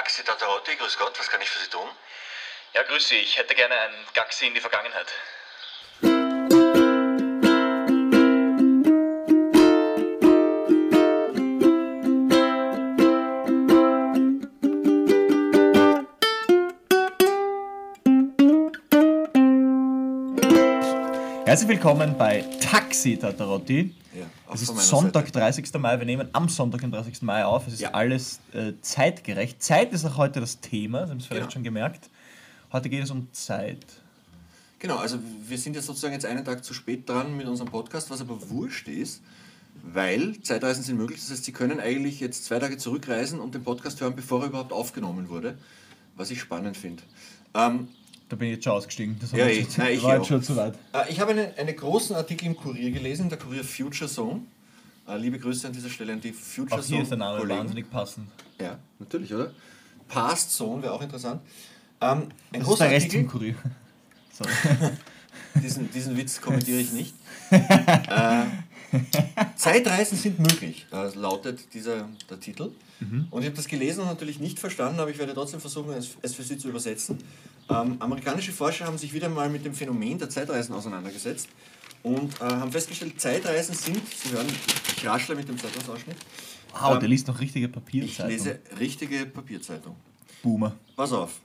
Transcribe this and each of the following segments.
Gaxi Tatarotti, grüß Gott, was kann ich für Sie tun? Ja, grüß Sie. Ich hätte gerne ein Gaxi in die Vergangenheit. Herzlich willkommen bei Taxi Tatarotti. Es ist Sonntag, Seite. 30. Mai. Wir nehmen am Sonntag, den 30. Mai auf. Es ist Ja. alles äh, zeitgerecht. Zeit ist auch heute das Thema, Sie haben es vielleicht schon gemerkt. Heute geht es um Zeit. Genau, also wir sind jetzt sozusagen jetzt einen Tag zu spät dran mit unserem Podcast, was aber wurscht ist, weil Zeitreisen sind möglich. Das heißt, Sie können eigentlich jetzt zwei Tage zurückreisen und den Podcast hören, bevor er überhaupt aufgenommen wurde, was ich spannend finde. Ähm, Da bin ich jetzt schon ausgestiegen. Das Ja, war eh. jetzt- Nein, ich war jetzt schon zu weit. äh, ich habe einen, einen großen Artikel im Kurier gelesen, der Kurier Future Zone. Äh, liebe Grüße an dieser Stelle an die Future Auch Zone. hier ist der Name Kollegen. wahnsinnig passend. Ja, natürlich, oder? Past Zone wäre auch interessant. Ähm, ein Das ist großer der Rest Artikel. im Kurier. Sorry. Diesen, diesen Witz kommentiere ich nicht. äh, Zeitreisen sind möglich, äh, lautet dieser, der Titel. Und ich habe das gelesen und natürlich nicht verstanden, aber ich werde trotzdem versuchen, es, es für Sie zu übersetzen. Ähm, amerikanische Forscher haben sich wieder mal mit dem Phänomen der Zeitreisen auseinandergesetzt und äh, haben festgestellt, Zeitreisen sind, Sie hören, ich raschle mit dem Zeitungsausschnitt, Wow, der Ähm, liest noch richtige ich Papierzeitung. lese richtige Papierzeitung. Boomer. Pass auf.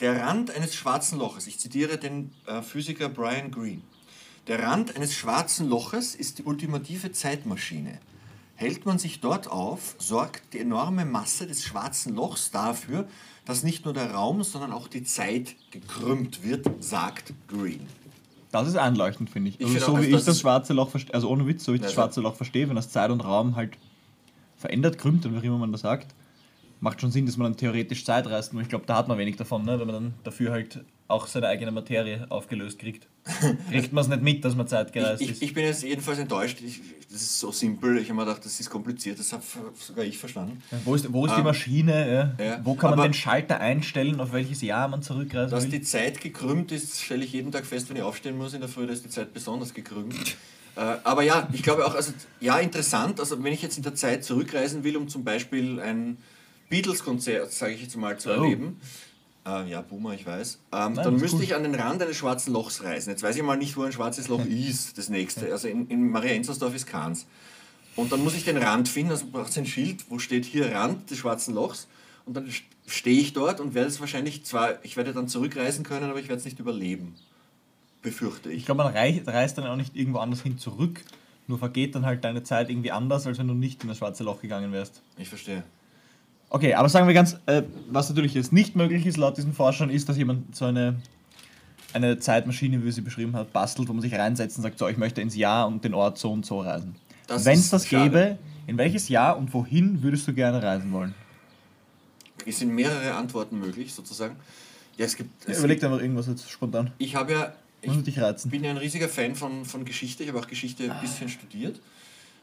Der Rand eines schwarzen Loches, ich zitiere den äh, Physiker Brian Greene. Der Rand eines schwarzen Loches ist die ultimative Zeitmaschine. Hält man sich dort auf, sorgt die enorme Masse des schwarzen Lochs dafür, dass nicht nur der Raum, sondern auch die Zeit gekrümmt wird, sagt Greene. Das ist einleuchtend, finde ich. Ich Also so auch, wie ich das schwarze Loch verstehe, also ohne Witz, so wie ich das schwarze Loch verstehe, wenn das Zeit und Raum halt verändert, krümmt, oder wie immer man das sagt, macht schon Sinn, dass man dann theoretisch Zeit reist. Nur ich glaube, da hat man wenig davon, ne? wenn man dann dafür halt auch seine eigene Materie aufgelöst kriegt. Kriegt man es nicht mit, dass man Zeit gereist Ich, ich, ist. ich bin jetzt jedenfalls enttäuscht. Ich, das ist so simpel. Ich habe mir gedacht, das ist kompliziert. Das habe sogar ich verstanden. Wo ist, wo ist die Ähm, Maschine? Ja? ja, Wo kann man den Schalter einstellen, auf welches Jahr man zurückreisen Dass will? die Zeit gekrümmt ist, stelle ich jeden Tag fest, wenn ich aufstehen muss in der Früh, da ist die Zeit besonders gekrümmt. Äh, aber ja, ich glaube auch, also ja, interessant, also wenn ich jetzt in der Zeit zurückreisen will, um zum Beispiel ein Beatles-Konzert, sage ich jetzt mal, zu Oh. erleben, äh, ja, Boomer, ich weiß, ähm, das dann müsste gut. ich an den Rand eines schwarzen Lochs reisen. Jetzt weiß ich mal nicht, wo ein schwarzes Loch ist, das nächste. Also in, in Maria Enzersdorf ist keins. Und dann muss ich den Rand finden, also braucht es ein Schild, wo steht hier Rand des schwarzen Lochs. Und dann st- stehe ich dort und werde es wahrscheinlich zwar, ich werde dann zurückreisen können, aber ich werde es nicht überleben. Befürchte ich. Ich glaube, man rei- reist dann auch nicht irgendwo anders hin zurück, nur vergeht dann halt deine Zeit irgendwie anders, als wenn du nicht in das schwarze Loch gegangen wärst. Ich verstehe. Okay, aber sagen wir ganz, äh, was natürlich jetzt nicht möglich ist laut diesen Forschern, ist, dass jemand so eine, eine Zeitmaschine, wie wir sie beschrieben hat, bastelt, wo man sich reinsetzt und sagt, so, ich möchte ins Jahr und den Ort so und so reisen. Wenn es das schade. gäbe, in welches Jahr und wohin würdest du gerne reisen wollen? Es sind mehrere Antworten möglich, sozusagen. Ja, es gibt. Es Überleg gibt dir einfach irgendwas jetzt spontan. ich habe ja. Ich bin ja ein riesiger Fan von, von Geschichte. Ich habe auch Geschichte ein bisschen studiert.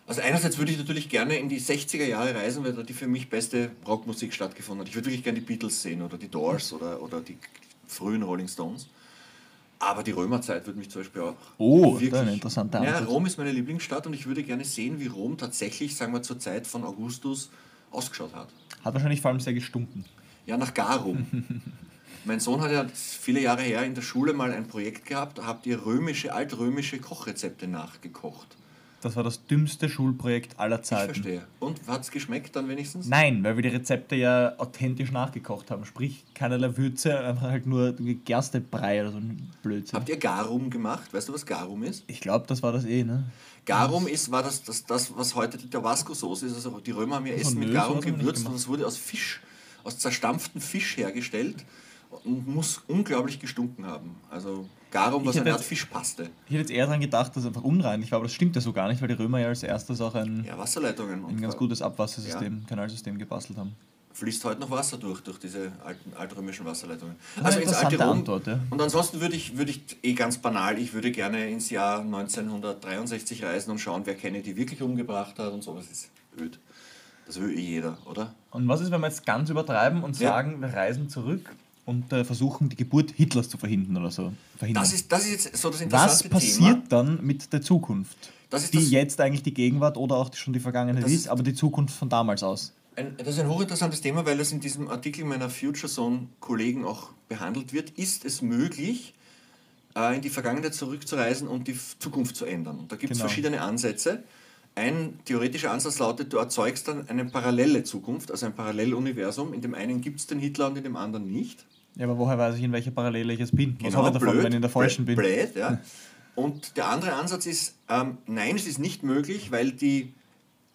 Also einerseits würde ich natürlich gerne in die 60er Jahre reisen, weil da die für mich beste Rockmusik stattgefunden hat. Ich würde wirklich gerne die Beatles sehen oder die Doors oder, oder die frühen Rolling Stones. Aber die Römerzeit würde mich zum Beispiel auch. Oh, ist eine interessante Ja, Antwort. Rom ist meine Lieblingsstadt und ich würde gerne sehen, wie Rom tatsächlich, sagen wir, zur Zeit von Augustus ausgeschaut hat. Hat wahrscheinlich vor allem sehr gestunken. Ja, nach Garum. mein Sohn hat ja viele Jahre her in der Schule mal ein Projekt gehabt, da habt ihr römische, altrömische Kochrezepte nachgekocht. Das war das dümmste Schulprojekt aller Ich Zeiten. verstehe. Und hat es geschmeckt dann wenigstens? Nein, weil wir die Rezepte ja authentisch nachgekocht haben. Sprich, keinerlei Würze, einfach halt nur Gerstebrei oder so ein Blödsinn. Habt ihr Garum gemacht? Weißt du, was Garum ist? Ich glaube, das war das eh, ne? Garum ist, war das, das, das, was heute die Tabasco-Soße ist. Also die Römer haben ihr Essen mit Garum gewürzt und es wurde aus Fisch, aus zerstampftem Fisch hergestellt und muss unglaublich gestunken haben. Also Garum so hätte eine Art jetzt- Fischpaste. Ich hätte jetzt eher daran gedacht, dass es einfach unreinlich war, aber das stimmt ja so gar nicht, weil die Römer ja als erstes auch ein, Ja, Wasserleitungen. ein ganz gutes Abwassersystem, Kanalsystem gebastelt haben. fließt heute noch Wasser durch, durch diese alten, altrömischen Wasserleitungen. eine Also ins alte Rom. Antwort, ja. Und ansonsten würde ich, würde ich eh ganz banal, ich würde gerne ins Jahr 1963 reisen und schauen, wer Kennedy wirklich umgebracht hat und so. Das ist öd. Das will eh jeder, oder? Und was ist, wenn wir jetzt ganz übertreiben und Ja. sagen, wir reisen zurück und äh, versuchen, die Geburt Hitlers zu verhindern oder so? Verhindern. Das ist, das ist jetzt so das Was interessante passiert Thema. dann mit der Zukunft? Das ist die das- jetzt eigentlich die Gegenwart oder auch schon die Vergangenheit ist, ist- aber die Zukunft von damals aus. Ein, das ist ein hochinteressantes Thema, weil das in diesem Artikel meiner Future Zone-Kollegen auch behandelt wird. Ist es möglich, äh, in die Vergangenheit zurückzureisen und die Zukunft zu ändern? Und da gibt es Genau. verschiedene Ansätze. Ein theoretischer Ansatz lautet, du erzeugst dann eine parallele Zukunft, also ein Paralleluniversum. In dem einen gibt es den Hitler und in dem anderen nicht. Ja, aber woher weiß ich, in welcher Parallele ich jetzt bin? Was Genau, habe ich davon, wenn ich in der falschen bin? Blöd, ja. Und der andere Ansatz ist, ähm, nein, es ist nicht möglich, weil die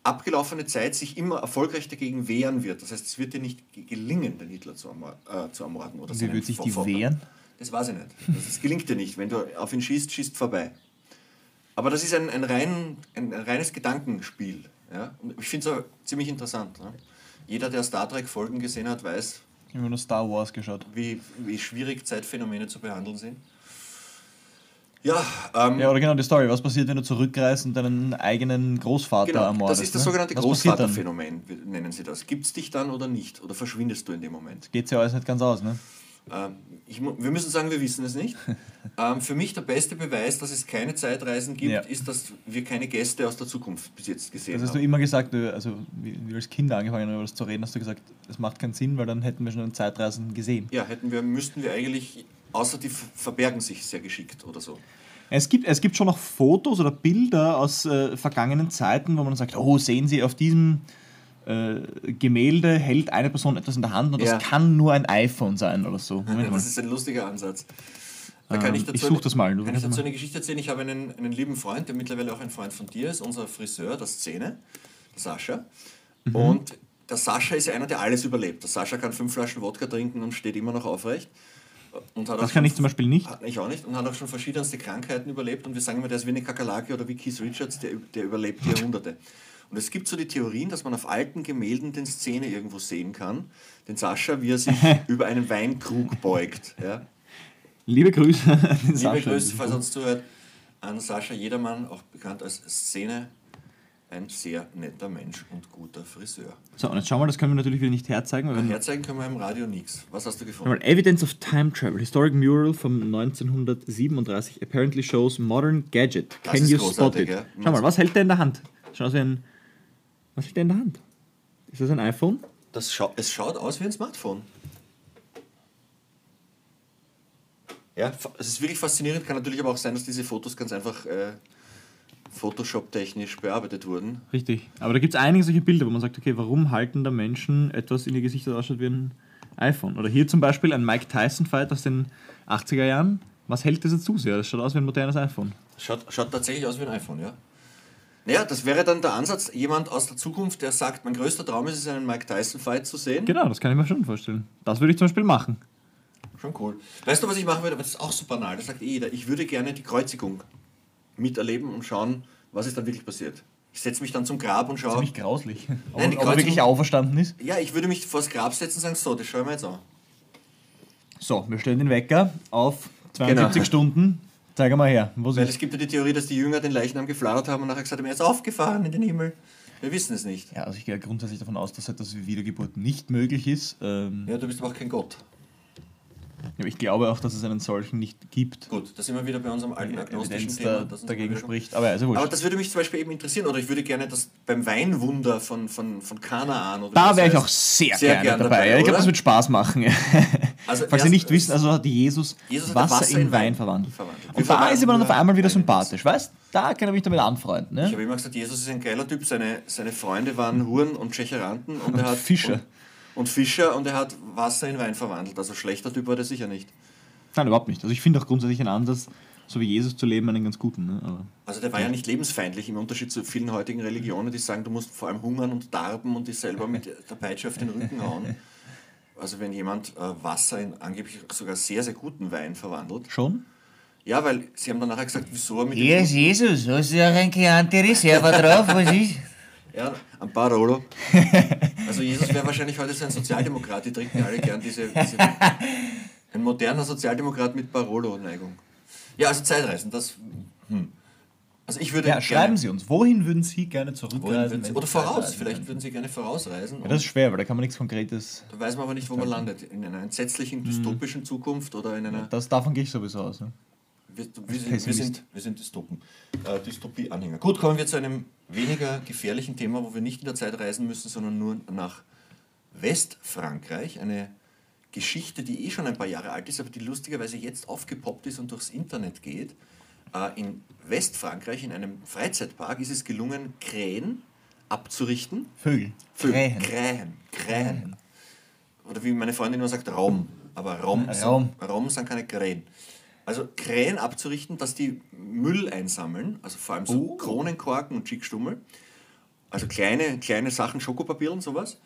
abgelaufene Zeit sich immer erfolgreich dagegen wehren wird. Das heißt, es wird dir nicht ge- gelingen, den Hitler zu, äh, zu ermorden. Oder Wie wird sich die wehren? Das weiß ich nicht. Das, das gelingt dir nicht. Wenn du auf ihn schießt, schießt vorbei. Aber das ist ein, ein, rein, ein, ein reines Gedankenspiel. Ja? Und ich finde es auch ziemlich interessant. Ne? Jeder, der Star Trek-Folgen gesehen hat, weiß, Ich habe nur Star Wars geschaut. wie, wie schwierig Zeitphänomene zu behandeln sind. Ja, ähm, Ja, oder genau die Story. Was passiert, wenn du zurückreist und deinen eigenen Großvater genau, ermordest? das ist das ne? sogenannte? Großvaterphänomen, nennen sie das. Gibt es dich dann oder nicht? Oder verschwindest du in dem Moment? Geht ja alles nicht ganz aus, ne? Ähm, ich, wir müssen sagen, wir wissen es nicht. ähm, für mich der beste Beweis, dass es keine Zeitreisen gibt, Ja. ist, dass wir keine Gäste aus der Zukunft bis jetzt gesehen Das hast du haben. immer gesagt, also wie wir als Kinder angefangen haben, über das zu reden, hast du gesagt, es macht keinen Sinn, weil dann hätten wir schon einen Zeitreisen gesehen. Ja, hätten wir, müssten wir eigentlich, außer die ver- verbergen sich sehr geschickt oder so. Es gibt, es gibt schon noch Fotos oder Bilder aus äh, vergangenen Zeiten, wo man sagt, oh, sehen Sie, auf diesem äh, Gemälde hält eine Person etwas in der Hand und Ja. das kann nur ein iPhone sein oder so. Moment. Das ist ein lustiger Ansatz. Da kann Ähm, ich ich such das mal, du kann ich dazu mal. eine Geschichte erzählen. Ich habe einen, einen lieben Freund, der mittlerweile auch ein Freund von dir ist, unser Friseur der Szene, der Sascha. Mhm. Und der Sascha ist ja einer, der alles überlebt. Der Sascha kann fünf Flaschen Wodka trinken und steht immer noch aufrecht. Und hat Das kann ich zum Beispiel nicht. Hat- Ich auch nicht. Und hat auch schon verschiedenste Krankheiten überlebt. Und wir sagen immer, der ist wie eine Kakerlake oder wie Keith Richards, der, der überlebt Jahrhunderte. Und es gibt so die Theorien, dass man auf alten Gemälden den Szene irgendwo sehen kann. Den Sascha, wie er sich über einen Weinkrug beugt. Ja? Liebe Grüße an den Liebe Sascha. Grüße, falls uns zuhört, an Sascha Jedermann, auch bekannt als Szene. Ein sehr netter Mensch und guter Friseur. So, und jetzt schauen wir, das können wir natürlich wieder nicht herzeigen. Weil Herzeigen können wir im Radio nichts. Was hast du Schau gefunden? mal, Evidence of Time Travel, Historic Mural von 1937, apparently shows modern gadget. Das Can you spot it? ja. Schau mal, was hält der in der Hand? Schaut aus wie ein. Was hält der in der Hand? Ist das ein iPhone? Das schau es schaut aus wie ein Smartphone. Ja, es ist wirklich faszinierend. Kann natürlich aber auch sein, dass diese Fotos ganz einfach äh, Photoshop-technisch bearbeitet wurden. Richtig. Aber da gibt es einige solche Bilder, wo man sagt, okay, warum halten da Menschen etwas in ihr Gesicht, das ausschaut wie ein iPhone? Oder hier zum Beispiel ein Mike Tyson-Fight aus den 80er Jahren. Was hält dieser Zuseher? Das schaut aus wie ein modernes iPhone. Schaut, schaut tatsächlich aus wie ein iPhone, ja. Naja, das wäre dann der Ansatz, jemand aus der Zukunft, der sagt, mein größter Traum ist es, einen Mike Tyson-Fight zu sehen. Genau, das kann ich mir schon vorstellen. Das würde ich zum Beispiel machen. Schon cool. Weißt du, was ich machen würde? Das ist auch so banal. Das sagt eh jeder. Ich würde gerne die Kreuzigung miterleben und schauen, was ist dann wirklich passiert. Ich setze mich dann zum Grab und schaue. Ziemlich grauslich. Nein, die ob er wirklich auferstanden ist. Ja, ich würde mich vors Grab setzen und sagen, so, das schauen wir jetzt an. So, wir stellen den Wecker auf 72 Genau. Stunden. Zeig mal her. Wo Weil es gibt ja die Theorie, dass die Jünger den Leichnam gefladert haben und nachher gesagt haben, er ist aufgefahren in den Himmel. Wir wissen es nicht. Ja, also ich gehe grundsätzlich davon aus, dass etwas wie Wiedergeburt nicht möglich ist. Ähm, Ja, du bist aber auch kein Gott. Ich glaube auch, dass es einen solchen nicht gibt. Gut, da sind wir wieder bei unserem alten agnostischen Evidenz Thema. da, dagegen spricht. Aber also wurscht. Aber das würde mich zum Beispiel eben interessieren. Oder ich würde gerne das beim Weinwunder von, von, von Kanaan. Oder da wäre ich heißt, auch sehr, sehr gerne gern dabei. dabei, ja, ich glaube, das wird Spaß machen. ja. Also Falls Sie erst- nicht wissen, also hat Jesus, Jesus hat Wasser, Wasser in in Wein Wein verwandelt. verwandelt. Und da ist dann auf einmal wieder sympathisch, weißt Da kann er mich damit anfreunden. Ich Ne? habe immer gesagt, Jesus ist ein geiler Typ. Seine, seine Freunde waren Huren und Tschecheranten und, er hat Fischer. Und, und Fischer und er hat Wasser in Wein verwandelt. Also schlechter Typ war der sicher nicht. Nein, überhaupt nicht. Also ich finde auch grundsätzlich einen Ansatz, so wie Jesus zu leben, einen ganz guten. Ne? Aber Also der war ja nicht lebensfeindlich im Unterschied zu vielen heutigen Religionen, die sagen, du musst vor allem hungern und darben und dich selber mit der Peitsche auf den Rücken hauen. Also wenn jemand äh, Wasser in angeblich sogar sehr, sehr guten Wein verwandelt. schon? Ja, weil sie haben dann nachher gesagt, wieso er mit Hier ist Jesus, hast du auch ein Chianti Reserva drauf, was ist? Ja, ein Barolo. Also Jesus wäre wahrscheinlich heute so ein Sozialdemokrat, die trinken alle gern diese, diese ein moderner Sozialdemokrat mit Barolo-Neigung. Ja, also Zeitreisen, das. Hm. Also ich würde Ja, schreiben Sie uns. Wohin würden Sie gerne zurückreisen? Sie, oder voraus, vielleicht würden Sie gerne vorausreisen. Ja, das ist schwer, weil da kann man nichts Konkretes. da weiß man aber nicht, wo man landet. In einer entsetzlichen, dystopischen Zukunft oder in einer. Das, davon gehe ich sowieso aus. Ne? Wir, wir, sind, wir, sind, wir sind Dystopen, äh, Dystopie-Anhänger. Gut, kommen wir zu einem weniger gefährlichen Thema, wo wir nicht in der Zeit reisen müssen, sondern nur nach Westfrankreich. Eine Geschichte, die eh schon ein paar Jahre alt ist, aber die lustigerweise jetzt aufgepoppt ist und durchs Internet geht. Äh, in Westfrankreich, in einem Freizeitpark, ist es gelungen, Krähen abzurichten. Vögel. Vögel. Krähen. Krähen. Krähen. Oder wie meine Freundin immer sagt, Raum. Aber Raum, Raum. Sind, Raum sind keine Krähen. Also Krähen abzurichten, dass die Müll einsammeln, also vor allem so Oh. Kronenkorken und Schickstummel. Also kleine, kleine Sachen, Schokopapier und sowas.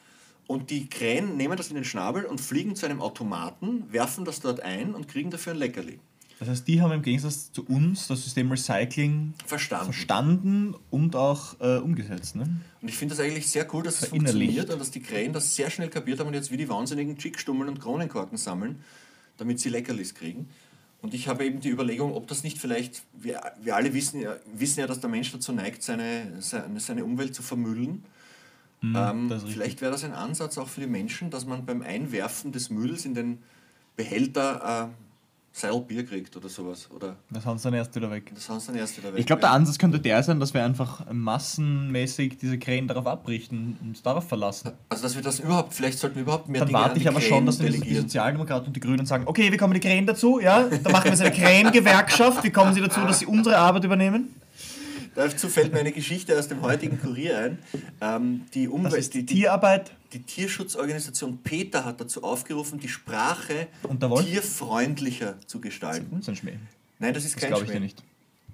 Und die Krähen nehmen das in den Schnabel und fliegen zu einem Automaten, werfen das dort ein und kriegen dafür ein Leckerli. Das heißt, die haben im Gegensatz zu uns das System Recycling Verstanden. verstanden und auch äh, umgesetzt. Ne? Und ich finde das eigentlich sehr cool, dass es funktioniert und dass die Krähen das sehr schnell kapiert haben und jetzt wie die wahnsinnigen Chickstummeln und Kronenkorken sammeln, damit sie Leckerlis kriegen. Und ich habe eben die Überlegung, ob das nicht vielleicht, wir, wir alle wissen ja, wissen ja, dass der Mensch dazu neigt, seine, seine, seine Umwelt zu vermüllen. ähm, Mhm, richtig. vielleicht wäre das ein Ansatz auch für die Menschen, dass man beim Einwerfen des Mülls in den Behälter äh, Seil Bier kriegt oder sowas. Oder Das haben sie dann erst wieder weg. das haben sie dann erst wieder weg. Ich glaube, der Ansatz könnte der sein, dass wir einfach massenmäßig diese Krähen darauf abrichten und uns darauf verlassen. Also, dass wir das überhaupt, vielleicht sollten wir überhaupt mehr Dann Dinge warte ich aber Krähen schon, dass dann die. Sozialdemokraten und die Grünen sagen, okay, wie kommen die Krähen dazu? Ja, da machen wir jetzt eine Krähengewerkschaft. Wie kommen sie dazu, dass sie unsere Arbeit übernehmen? Dazu fällt mir eine Geschichte aus dem heutigen Kurier ein. Ähm, die, Das Umwelt, ist die, die, Tierarbeit. die Tierschutzorganisation PETA hat dazu aufgerufen, die Sprache Und der Wolf? tierfreundlicher zu gestalten. Das ist ein Schmäh. Nein, das ist Das kein glaube ich Schmäh. dir nicht.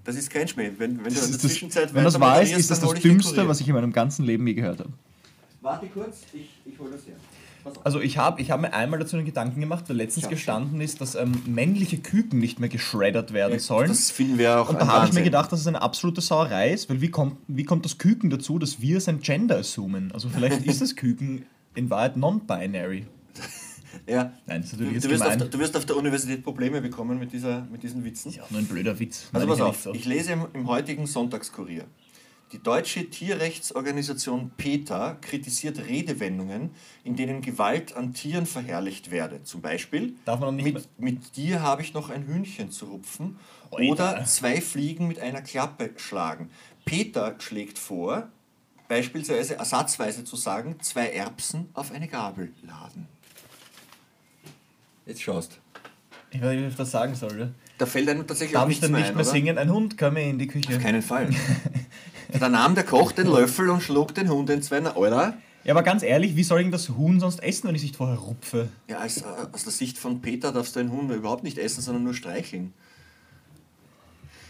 Das ist kein Schmäh. Wenn, wenn du in Das der ist das, Zwischenzeit wenn das wahr ist, ist das das Dümmste, was ich in meinem ganzen Leben je gehört habe. Warte kurz, ich, ich hole das her. Auf. Also ich habe ich hab mir einmal dazu einen Gedanken gemacht, weil letztens Ja, gestanden ist, dass ähm, männliche Küken nicht mehr geschreddert werden sollen. Das finden wir auch Und da habe ich mir gedacht, dass es eine absolute Sauerei ist, weil wie kommt, wie kommt das Küken dazu, dass wir sein Gender assumen? Also vielleicht ist das Küken in Wahrheit non-binary. Ja. Nein, das ist Du, natürlich jetzt du, wirst auf gemein. der, du wirst auf der Universität Probleme bekommen mit, dieser, mit diesen Witzen. Ja, nur ein blöder Witz. Also pass auf, so. ich lese im, im heutigen Sonntagskurier. Die deutsche Tierrechtsorganisation PETA kritisiert Redewendungen, in denen Gewalt an Tieren verherrlicht werde. Zum Beispiel, Darf man nicht mit, mit dir habe ich noch ein Hühnchen zu rupfen Oida. oder zwei Fliegen mit einer Klappe schlagen. PETA schlägt vor, beispielsweise ersatzweise zu sagen, zwei Erbsen auf eine Gabel laden. Jetzt schaust. Ich weiß nicht, wie ich das sagen soll. Da fällt einem tatsächlich Darf auch ich nichts dann mehr nicht mehr oder? singen? Ein Hund kam mir in die Küche. Auf keinen Fall. da nahm der Koch den Löffel und schlug den Hund in zwei. Alter, Ja, aber ganz ehrlich, wie soll ich denn das Huhn sonst essen, wenn ich es nicht vorher rupfe? ja, als, äh, aus der Sicht von Peter darfst du einen Hund überhaupt nicht essen, sondern nur streicheln.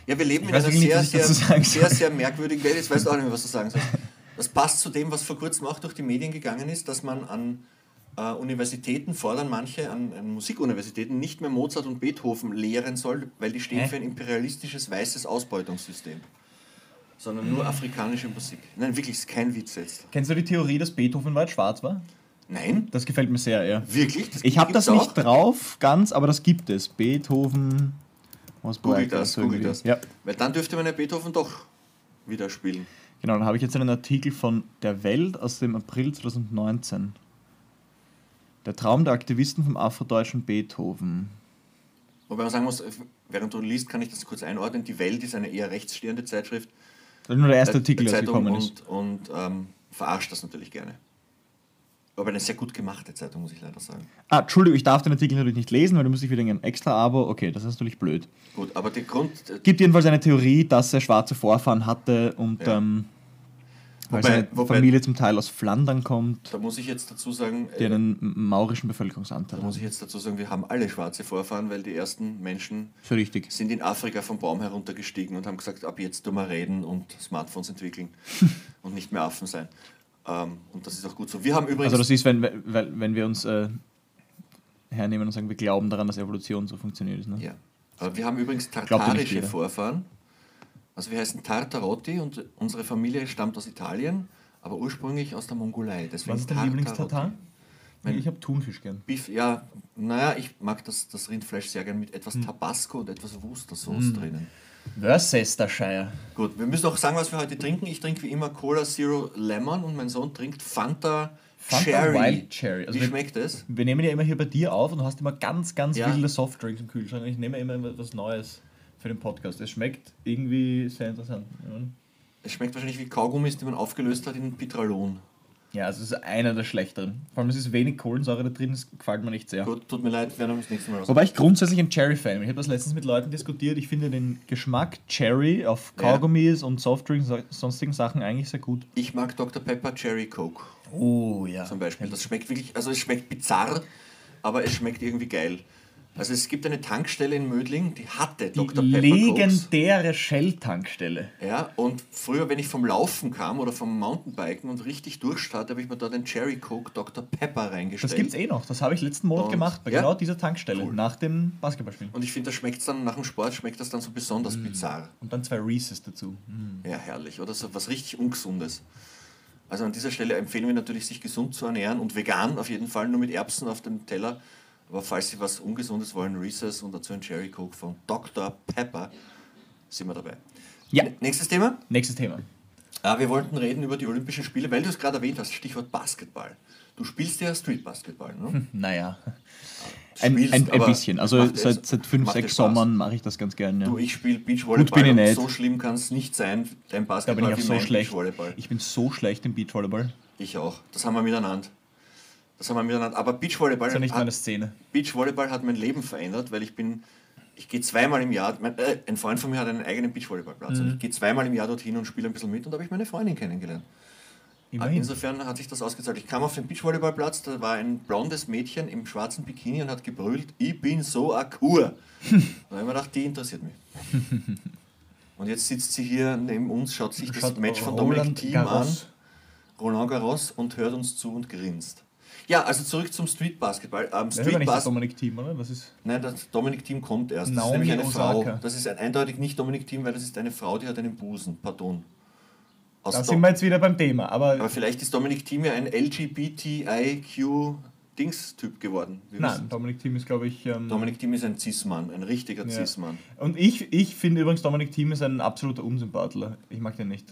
Ja, wir leben in einer sehr, nicht, sehr, sagen sehr, soll. sehr merkwürdigen Welt. Jetzt weißt du auch nicht mehr, was du sagen sollst. Das passt zu dem, was vor kurzem auch durch die Medien gegangen ist, dass man an äh, Universitäten fordern manche, an, an Musikuniversitäten, nicht mehr Mozart und Beethoven lehren soll, weil die stehen Hä? für ein imperialistisches weißes Ausbeutungssystem. Sondern nur afrikanische Musik. Nein, wirklich, ist kein Witz jetzt. Kennst du die Theorie, dass Beethoven weit schwarz war? Nein? Das gefällt mir sehr, ja. Wirklich? Das Ich habe das nicht drauf, ganz, aber das gibt es. Beethoven. Was Google das, Google das. Ja, Weil dann dürfte man ja Beethoven doch wieder spielen. genau. Dann habe ich jetzt einen Artikel von Der Welt aus dem April 2019. Der Traum der Aktivisten vom afrodeutschen Beethoven. Wobei man sagen muss, während du liest, kann ich das kurz einordnen. Die Welt ist eine eher rechtsstehende Zeitschrift. Das ist nur der erste der- Artikel, der gekommen ist. und, und ähm, verarscht das natürlich gerne. Aber eine sehr gut gemachte Zeitung, muss ich leider sagen. Ah, Entschuldigung, ich darf den Artikel natürlich nicht lesen, weil du musst dich wieder ein extra Abo. Okay, das ist natürlich blöd. Gut, aber der Grund, Gibt jedenfalls eine Theorie, dass er schwarze Vorfahren hatte und Ja. ähm, weil Wobei- seine wobei- Familie zum Teil aus Flandern kommt, da muss ich jetzt dazu sagen, die äh, einen maurischen Bevölkerungsanteil da muss ich jetzt dazu sagen, wir haben alle schwarze Vorfahren, weil die ersten Menschen So sind in Afrika vom Baum heruntergestiegen und haben gesagt, ab jetzt tun wir reden und Smartphones entwickeln und nicht mehr Affen sein. Ähm, und das ist auch gut so. Wir haben übrigens... Also das ist, wenn, weil, wenn wir uns äh, hernehmen und sagen, wir glauben daran, dass Evolution so funktioniert. Ist, ne? Ja. Aber wir haben übrigens tartarische. Vorfahren. Also wir heißen Tartarotti und unsere Familie stammt aus Italien, aber ursprünglich aus der Mongolei. Deswegen Was ist dein. Lieblingstatar? Mein- Ich habe Thunfisch gern. Beef, ja, naja, ich mag das, das Rindfleisch sehr gern mit etwas Hm. Tabasco und etwas Worcestershire drinnen. Worcestershire. Gut, wir müssen auch sagen, was wir heute trinken. Ich trinke wie immer Cola Zero Lemon und mein Sohn trinkt Fanta, Fanta Cherry. Wild Cherry. Also wie wir- schmeckt es? Wir nehmen ja immer hier bei dir auf und du hast immer ganz, ganz Ja. wilde Softdrinks im Kühlschrank. Ich nehme immer was Neues. Für den Podcast. Es schmeckt irgendwie sehr interessant. Es schmeckt wahrscheinlich wie Kaugummis, die man aufgelöst hat in Pitralon. Ja, also es ist einer der schlechteren. Vor allem es ist wenig Kohlensäure da drin, das gefällt mir nicht sehr. Gut, tut mir leid, werden wir das nächste Mal was. Wobei ich grundsätzlich ein Cherry-Fan bin. Ich habe das letztens mit Leuten diskutiert. Ich finde den Geschmack Cherry auf Ja. Kaugummis und Softdrinks und sonstigen Sachen eigentlich sehr gut. Ich mag Dr. Pepper Cherry Coke Oh ja. zum Beispiel. Das schmeckt wirklich, also es schmeckt bizarr, aber es schmeckt irgendwie geil. Also es gibt eine Tankstelle in Mödling, die hatte Die Dr. Pepper legendäre Shell-Tankstelle. Ja, und früher, wenn ich vom Laufen kam oder vom Mountainbiken und richtig durchstarte, habe ich mir dort einen Cherry Coke Dr. Pepper reingestellt. Das gibt's eh noch. Das habe ich letzten Monat Und- gemacht, bei ja? genau dieser Tankstelle, Cool. nach dem Basketballspielen. Und ich finde, da schmeckt es dann nach dem Sport, schmeckt das dann so besonders Mm. bizarr. Und dann zwei Reeses dazu. Ja, herrlich. Oder so was richtig Ungesundes. Also an dieser Stelle empfehlen wir natürlich, sich gesund zu ernähren und vegan auf jeden Fall, nur mit Erbsen auf dem Teller. Aber falls Sie was Ungesundes wollen, Reese's und dazu ein Cherry Coke von Dr. Pepper, sind wir dabei. Ja. Nächstes Thema. Nächstes Thema. Ah, wir wollten reden über die Olympischen Spiele, weil du es gerade erwähnt hast, Stichwort Basketball. Du spielst ja Street Basketball, ne? Naja. Ein, Spielst, ein, ein bisschen. Also seit, seit fünf, sechs? Sommern mache ich das ganz gerne. Ja. Du, ich spiele Gut bin Beachvolleyball ich nicht. so schlimm kann es nicht sein, dein Da Basketball bin ich auch so schlecht. Beachvolleyball. Ich bin so schlecht im Beachvolleyball. Ich auch. Das haben wir miteinander. Das haben wir miteinander. Aber Beachvolleyball, Das ist ja nicht hat, meine Szene. Beachvolleyball hat mein Leben verändert, weil ich bin, ich gehe zweimal im Jahr, mein, äh, ein Freund von mir hat einen eigenen Beachvolleyballplatz Mhm. und ich gehe zweimal im Jahr dorthin und spiele ein bisschen mit und da habe ich meine Freundin kennengelernt. Immerhin. Insofern hat sich das ausgezahlt. Ich kam auf den Beachvolleyballplatz, da war ein blondes Mädchen im schwarzen Bikini und hat gebrüllt, ich bin so a Kur. da habe ich mir gedacht, die interessiert mich. Und jetzt sitzt sie hier neben uns, schaut sich das Schaut Match von Roland Dominic Thiem Garros. an. Roland Garros und hört uns zu und grinst. Ja, also zurück zum Street Basketball. Ähm, Das ist aber Street nicht das Bas Dominik Team, oder? Das ist Nein, das Dominic Thiem kommt erst. Das Naomi ist nämlich eine Osaka. Frau. Das ist ein, eindeutig nicht Dominic Thiem, weil das ist eine Frau, die hat einen Busen. Pardon. Aus da Dom- sind wir jetzt wieder beim Thema. Aber, aber vielleicht ist Dominic Thiem ja ein LGBTIQ-Dings-Typ geworden. Nein, Dominik Thiem ist, glaube ich. Ähm, Dominic Thiem ist ein Cis-Mann, ein richtiger Ja. Cis-Mann. und ich, ich finde übrigens, Dominik Thiem ist ein absoluter Unsympathler. Ich mag den nicht.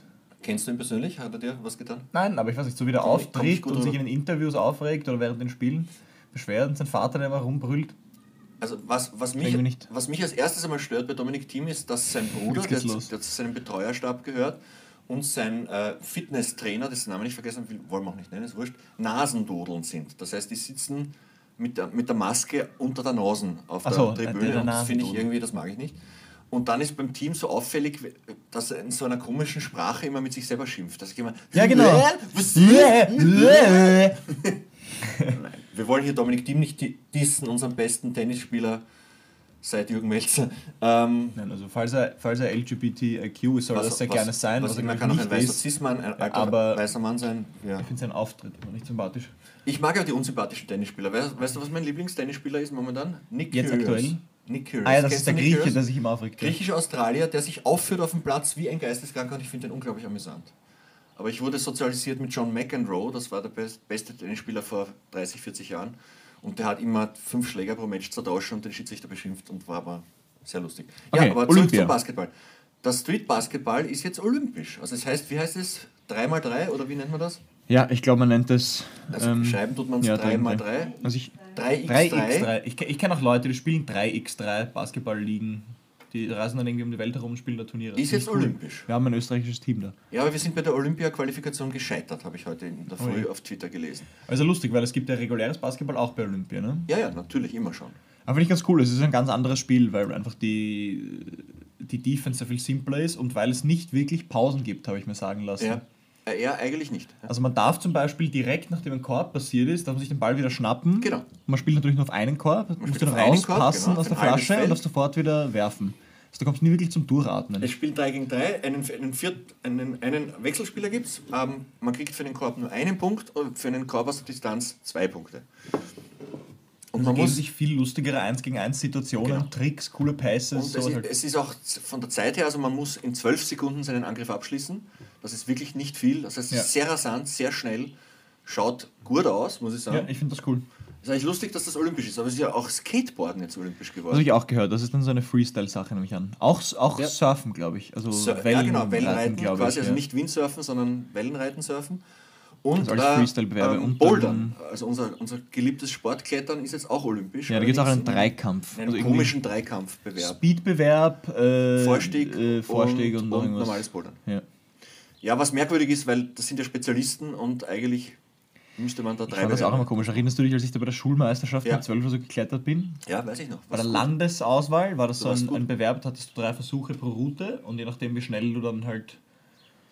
Kennst du ihn persönlich? Hat er dir was getan? Nein, aber ich weiß nicht, so wie der Komm auftritt und sich in den Interviews aufregt oder während den Spielen beschwert und sein Vater, der immer rumbrüllt. Also was, was, mich, was mich als erstes einmal stört bei Dominic Thiem ist, dass sein Bruder, der, der zu seinem Betreuerstab gehört, und sein äh, Fitnesstrainer, dessen Namen ich vergessen will, wollen wir auch nicht nennen, ist wurscht, Nasendodeln sind. Das heißt, die sitzen mit der, mit der Maske unter der Nase auf der so, Tribüne der- der das finde ich irgendwie, das mag ich nicht. Und dann ist beim Team so auffällig, dass er in so einer komischen Sprache immer mit sich selber schimpft. Dass ich immer, Ja, genau. Was? Nein, Nein, wir wollen hier Dominik Thiem nicht di- dissen, unseren besten Tennisspieler seit Jürgen Melzer. Ähm, also falls er, falls er LGBTIQ ist, soll das sehr gerne sein. Was was glaub kann ich, auch ein weißer. Cis-Mann, ein alter aber- weißer Mann sein. Ja. Ich finde seinen Auftritt immer nicht sympathisch. Ich mag ja die unsympathischen Tennisspieler. Weißt, weißt du, was mein Lieblingstennisspieler ist momentan? Nick Jetzt Kyrgios. aktuell? Nick Kyrgios. Ah ja, das Kennst ist der Grieche, Kyrgios? der sich immer aufregt. Griechischer Australier, der sich aufführt auf dem Platz wie ein Geisteskranker und ich finde den unglaublich amüsant. Aber ich wurde sozialisiert mit John McEnroe, das war der best, beste Tennisspieler vor 30, 40 Jahren. Und der hat immer fünf Schläger pro Match zertauscht und den Schiedsrichter beschimpft und war aber sehr lustig. Okay, ja, aber zurück Olympia. zum Basketball. Das Street Basketball ist jetzt olympisch. Also das heißt, wie heißt es? 3x3 oder wie nennt man das? Ja, ich glaube, man nennt das. Also ähm, schreiben tut man es ja, 3x3. Also ich, 3x3. 3x3. Ich, ke- ich kenne auch Leute, die spielen 3x3 Basketball-Ligen. Die reisen dann irgendwie um die Welt herum und spielen da Turniere. Ist jetzt ich cool. olympisch. Wir haben ein österreichisches Team da. Ja, aber wir sind bei der Olympia-Qualifikation gescheitert, habe ich heute in der Früh Ui. auf Twitter gelesen. Also lustig, weil es gibt ja reguläres Basketball auch bei Olympia, ne? Ja, ja, natürlich, immer schon. Aber finde ich ganz cool. Es ist ein ganz anderes Spiel, weil einfach die, die Defense sehr viel simpler ist und weil es nicht wirklich Pausen gibt, habe ich mir sagen lassen. Ja, ja eigentlich nicht. Ja. Also man darf zum Beispiel direkt, nachdem ein Korb passiert ist, darf man sich den Ball wieder schnappen. Genau. Man spielt natürlich nur auf einen Korb, man muss den auf einen Korb, rauspassen genau, aus der Flasche und darf sofort wieder werfen. Also da kommst du nie wirklich zum Durchatmen. Es spielt 3 gegen 3, einen, einen, Viert, einen, einen Wechselspieler gibt es. Ähm, man kriegt für den Korb nur einen Punkt und für einen Korb aus der Distanz zwei Punkte. Und man muss sich viel lustigere 1 gegen 1 Situationen, Genau. Tricks, coole Passes. Und es, halt. es ist auch von der Zeit her, also man muss in zwölf Sekunden seinen Angriff abschließen. Das ist wirklich nicht viel. Das heißt, es Ja. ist sehr rasant, sehr schnell. Schaut gut aus, muss ich sagen. ja, ich finde das cool. ist eigentlich lustig, dass das olympisch ist, aber es ist ja auch Skateboarden jetzt olympisch Das geworden. habe ich auch gehört. Das ist dann so eine Freestyle-Sache, nehme ich an. Auch, auch Ja. Surfen, glaube ich. Also Sur ja, Wellenreiten, genau, Wellenreiten, glaube quasi, ich. also ja. nicht Windsurfen, sondern Wellenreiten surfen. Und Also alles Freestyle-Bewerbe. Und Bouldern, also unser, unser geliebtes Sportklettern ist jetzt auch olympisch. Ja, da gibt es auch einen Dreikampf. In einem Also komischen Dreikampfbewerb. Speedbewerb, äh, Vorstieg, äh, Vorstieg und, und, noch und irgendwas. normales Bouldern. Ja. Ja, was merkwürdig ist, weil das sind ja Spezialisten und eigentlich müsste man da Ich drei fand das auch immer komisch. Erinnerst du dich, als ich da bei der Schulmeisterschaft Ja. mit 12 oder so geklettert bin? Ja, weiß ich noch. Bei der gut. Landesauswahl war das Du so ein, ein Bewerb, da hattest du drei Versuche pro Route und je nachdem, wie schnell du dann halt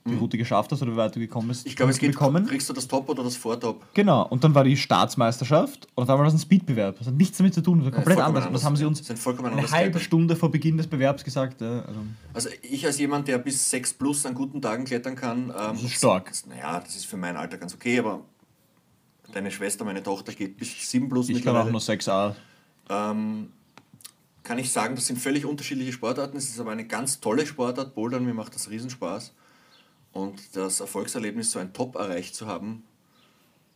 die Mhm. Route geschafft hast oder wie weit du gekommen bist, Ich glaube, es geht, bekommen. kriegst du das Top oder das Vortop. Genau, und dann war die Staatsmeisterschaft und auf einmal war das ein Speedbewerb. Das hat nichts damit zu tun, das war komplett vollkommen anders. Und das haben sie uns eine halbe. Stunde vor Beginn des Bewerbs gesagt. Ja, also, Also ich als jemand, der bis 6 plus an guten Tagen klettern kann, ähm, das ist stark. Naja, das ist für mein Alter ganz okay, aber deine Schwester, meine Tochter geht bis 7 plus Ich kann auch nur 6a. ähm, kann ich sagen, das sind völlig unterschiedliche Sportarten. Es ist aber eine ganz tolle Sportart. Bouldern, mir macht das Riesenspaß. Und das Erfolgserlebnis, so ein Top erreicht zu haben,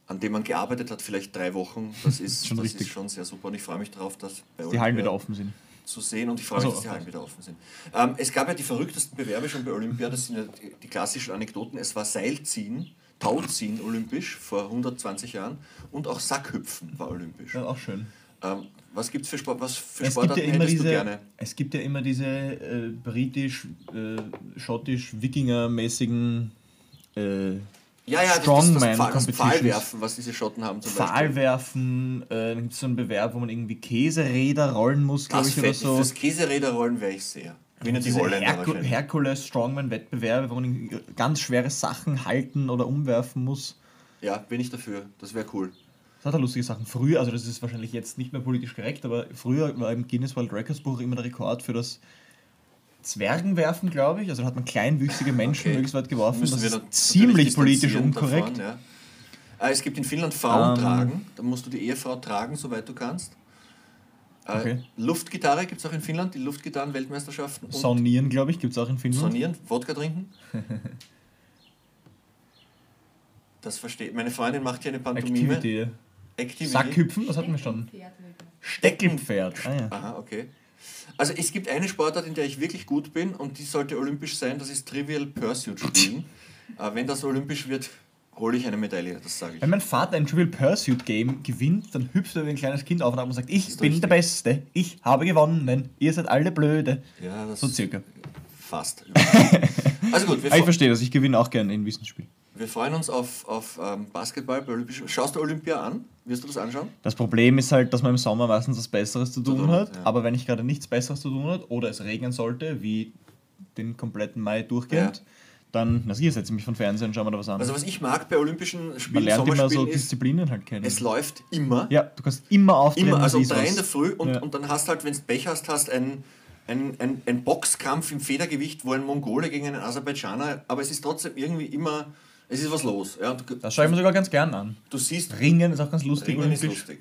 an dem man gearbeitet hat, vielleicht drei Wochen, das ist, Schon das richtig. ist schon sehr super. Und ich freue mich darauf, dass bei Die Hallen wieder offen sind. zu sehen und ich freue mich, dass die. Hallen wieder offen sind. Ähm, es gab ja die verrücktesten Bewerbe schon bei Olympia, das sind ja die, die klassischen Anekdoten. Es war Seilziehen, Tauziehen olympisch vor 120 Jahren und auch Sackhüpfen war olympisch. Ja, auch schön. Ähm, was gibt es für, Sport, was für Es gibt, Sportarten ja immer hättest du diese, gerne? es gibt ja immer diese äh, britisch, äh, schottisch, wikingermäßigen äh, Ja, ja, das, das, das, das. Pfahlwerfen, was diese Schotten haben zum Beispiel. Pfahlwerfen, äh, dann gibt es so einen Bewerb, wo man irgendwie Käseräder rollen muss, glaube ich, oder so. Fürs Käseräderrollen wäre ich sehr. Wie die Diese Holländer Herku. Herkules Strongman-Wettbewerbe, wo man ganz schwere Sachen halten oder umwerfen muss. Ja, bin ich dafür. Das wäre cool. Das hat er lustige Sachen. Früher, also das ist wahrscheinlich jetzt nicht mehr politisch korrekt, aber früher war im Guinness World Records Buch immer der Rekord für das Zwergenwerfen, glaube ich. Also da hat man kleinwüchsige Menschen Okay. möglichst weit geworfen. Müssen Das ist ziemlich politisch unkorrekt. Davon, ja. äh, es gibt in Finnland Frauen Ähm. tragen. Da musst du die Ehefrau tragen, soweit du kannst. Äh, Okay. Luftgitarre gibt es auch in Finnland, die Luftgitarren-Weltmeisterschaften. Saunieren, glaube ich, gibt es auch in Finnland. Sonieren, Wodka trinken. Das versteht. Meine Freundin macht hier eine Pantomime. Activity. Activity. Sackhüpfen, das hatten wir schon. Steckenpferd. Ah, ja. Aha, okay. Also es gibt eine Sportart, in der ich wirklich gut bin und die sollte olympisch sein, das ist Trivial Pursuit spielen. äh, wenn das olympisch wird, hole ich eine Medaille, das sage ich. Wenn mein Vater ein Trivial Pursuit Game gewinnt, dann hüpft er wie ein kleines Kind auf und sagt, ich bin richtig. der Beste, ich habe gewonnen, ihr seid alle blöde. Ja, das So circa. fast. Also gut, wir, Aber ich verstehe das, ich gewinne auch gerne in Wissensspiel. Wir freuen uns auf, auf ähm, Basketball bei Olympisch. Schaust du Olympia an? Wirst du das anschauen? Das Problem ist halt, dass man im Sommer meistens was Besseres zu tun hat, ja. aber wenn ich gerade nichts Besseres zu tun hat oder es regnen sollte, wie den kompletten Mai durchgehend, Ja. dann, na sicher, setze ich mich von Fernsehen und schaue mir da was an. Also was ich mag bei Olympischen man Spielen, lernt immer so Disziplinen halt kennen. es läuft immer. ja, du kannst immer auftreten, Immer, also um drei in der Früh und, Ja. und dann hast halt, wenn du Pech hast, hast ein, ein, ein, ein Boxkampf im Federgewicht, wo ein Mongole gegen einen Aserbaidschaner, aber es ist trotzdem irgendwie immer, es ist was los. Ja, du, Das schaue ich mir sogar ganz gern an. du siehst, Ringen ist auch ganz lustig. Ringen ist lustig.